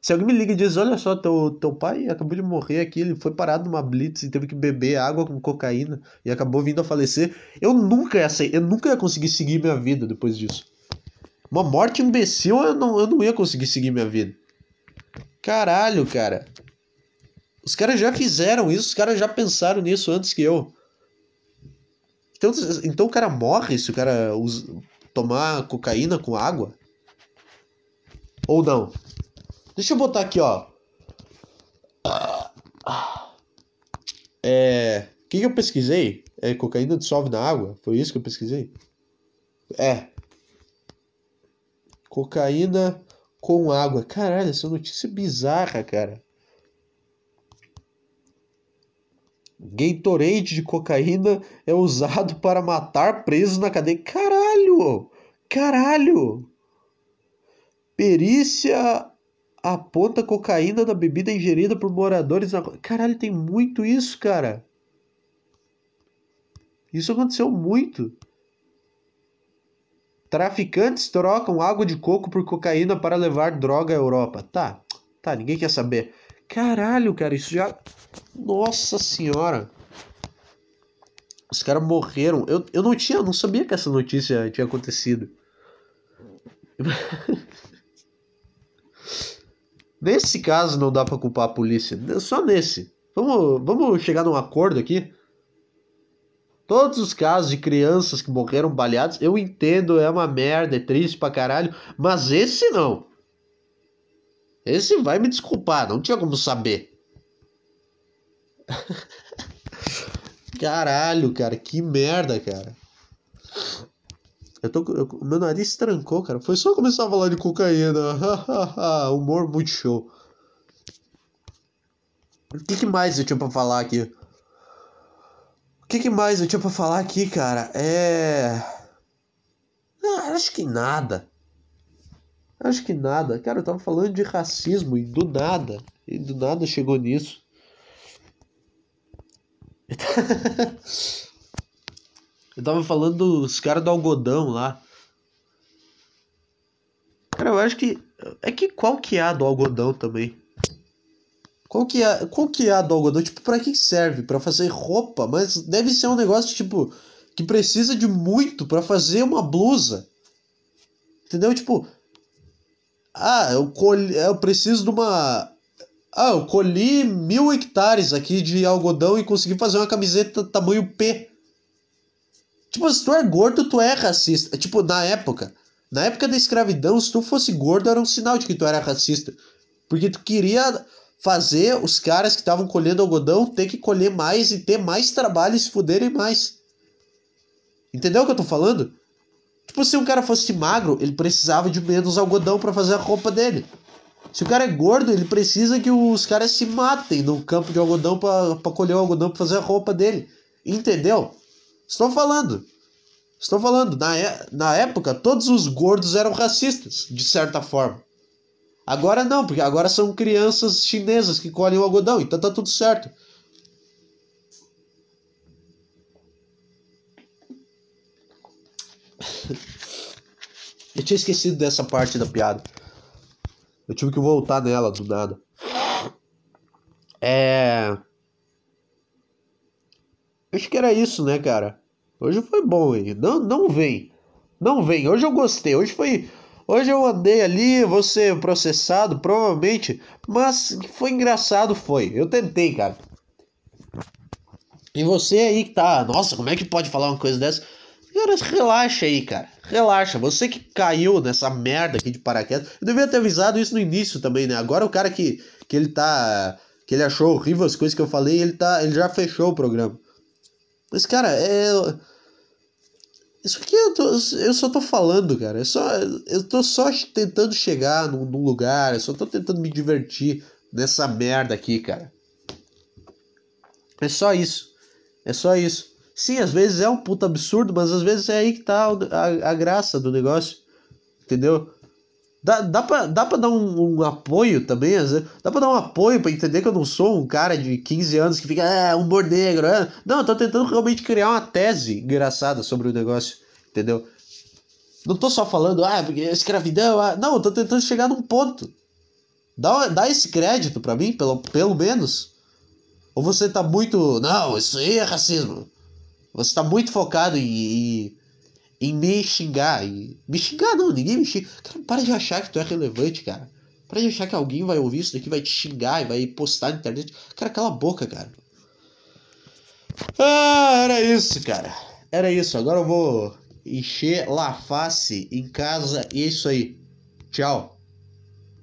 se alguém me liga e diz, olha só, teu, teu pai acabou de morrer aqui, ele foi parado numa blitz e teve que beber água com cocaína e acabou vindo a falecer, eu nunca ia, eu nunca ia conseguir seguir minha vida depois disso. Uma morte imbecil, eu não, eu não ia conseguir seguir minha vida. Caralho, cara. Os caras já fizeram isso, os caras já pensaram nisso antes que eu. Então, então o cara morre se o cara usa, tomar cocaína com água? Ou não? Deixa eu botar aqui, ó. É. O que, que eu pesquisei? É cocaína dissolve na água? Foi isso que eu pesquisei? É. Cocaína com água. Caralho, essa notícia é bizarra, cara. Gatorade de cocaína é usado para matar presos na cadeia. Caralho! Caralho! Perícia aponta cocaína na bebida ingerida por moradores na. Caralho, tem muito isso, cara. Isso aconteceu muito. Traficantes trocam água de coco por cocaína para levar droga à Europa. Tá, tá, ninguém quer saber. Caralho, cara, isso já. Nossa senhora. Os caras morreram. Eu, eu não tinha, não sabia que essa notícia tinha acontecido. nesse caso não dá para culpar a polícia. Só nesse. Vamos, vamos chegar num acordo aqui. Todos os casos de crianças que morreram baleados, eu entendo, é uma merda, é triste pra caralho, mas esse não. Esse vai me desculpar, não tinha como saber. Caralho, cara, que merda, cara. Eu tô, eu, meu nariz trancou, cara. Foi só começar a falar de cocaína. Humor muito show. O que, que, mais eu tinha pra falar aqui? O que, que, mais eu tinha pra falar aqui, cara? É. Ah, acho que nada. Acho que nada. Cara, eu tava falando de racismo e do nada. E do nada chegou nisso. Eu tava falando dos caras do algodão lá. Cara, eu acho que. É que qual que é a do algodão também? Qual que é, qual que é a do algodão? Tipo, pra que serve? Pra fazer roupa? Mas deve ser um negócio, tipo, que precisa de muito para fazer uma blusa. Entendeu? Tipo. Ah, eu, colhi, eu preciso de uma. Ah, eu colhi mil hectares aqui de algodão e consegui fazer uma camiseta tamanho P. Tipo, se tu é gordo, tu é racista. Tipo, na época. Na época da escravidão, se tu fosse gordo, era um sinal de que tu era racista. Porque tu queria fazer os caras que estavam colhendo algodão ter que colher mais e ter mais trabalho e se fuderem mais. Entendeu o que eu tô falando? Tipo, se um cara fosse magro, ele precisava de menos algodão para fazer a roupa dele. Se o cara é gordo, ele precisa que os caras se matem no campo de algodão para colher o algodão para fazer a roupa dele. Entendeu? Estou falando. Estou falando. Na, na época, todos os gordos eram racistas, de certa forma. Agora não, porque agora são crianças chinesas que colhem o algodão, então tá tudo certo. Eu tinha esquecido dessa parte da piada. Eu tive que voltar nela do nada. É. Acho que era isso, né, cara? Hoje foi bom, hein? Não, não vem. Não vem. Hoje eu gostei. Hoje foi. Hoje eu andei ali, vou ser processado, provavelmente. Mas foi engraçado, foi. Eu tentei, cara. E você aí que tá. Nossa, como é que pode falar uma coisa dessa? Cara, relaxa aí, cara. Relaxa. Você que caiu nessa merda aqui de paraquedas. Eu devia ter avisado isso no início também, né? Agora o cara que, que ele tá. Que ele achou horrível as coisas que eu falei, ele tá. Ele já fechou o programa. Mas, cara, é. Isso aqui eu, tô, eu só tô falando, cara. Eu, só, eu tô só tentando chegar num, num lugar. Eu só tô tentando me divertir nessa merda aqui, cara. É só isso. É só isso. Sim, às vezes é um puta absurdo, mas às vezes é aí que tá a, a graça do negócio. Entendeu? Dá, dá, pra, dá pra dar um, um apoio também, às vezes. Dá pra dar um apoio pra entender que eu não sou um cara de 15 anos que fica, é, humor negro. É. Não, eu tô tentando realmente criar uma tese engraçada sobre o negócio, entendeu? Não tô só falando, ah, porque é escravidão. Ah. Não, eu tô tentando chegar num ponto. Dá, dá esse crédito pra mim, pelo, pelo menos. Ou você tá muito. Não, isso aí é racismo. Você tá muito focado em, em em me xingar. Em... Me xingar não, ninguém me xinga. Cara, para de achar que tu é relevante, cara. Para de achar que alguém vai ouvir isso daqui, vai te xingar e vai postar na internet. Cara, cala a boca, cara. Ah, era isso, cara. Era isso. Agora eu vou encher La Face em casa e é isso aí. Tchau.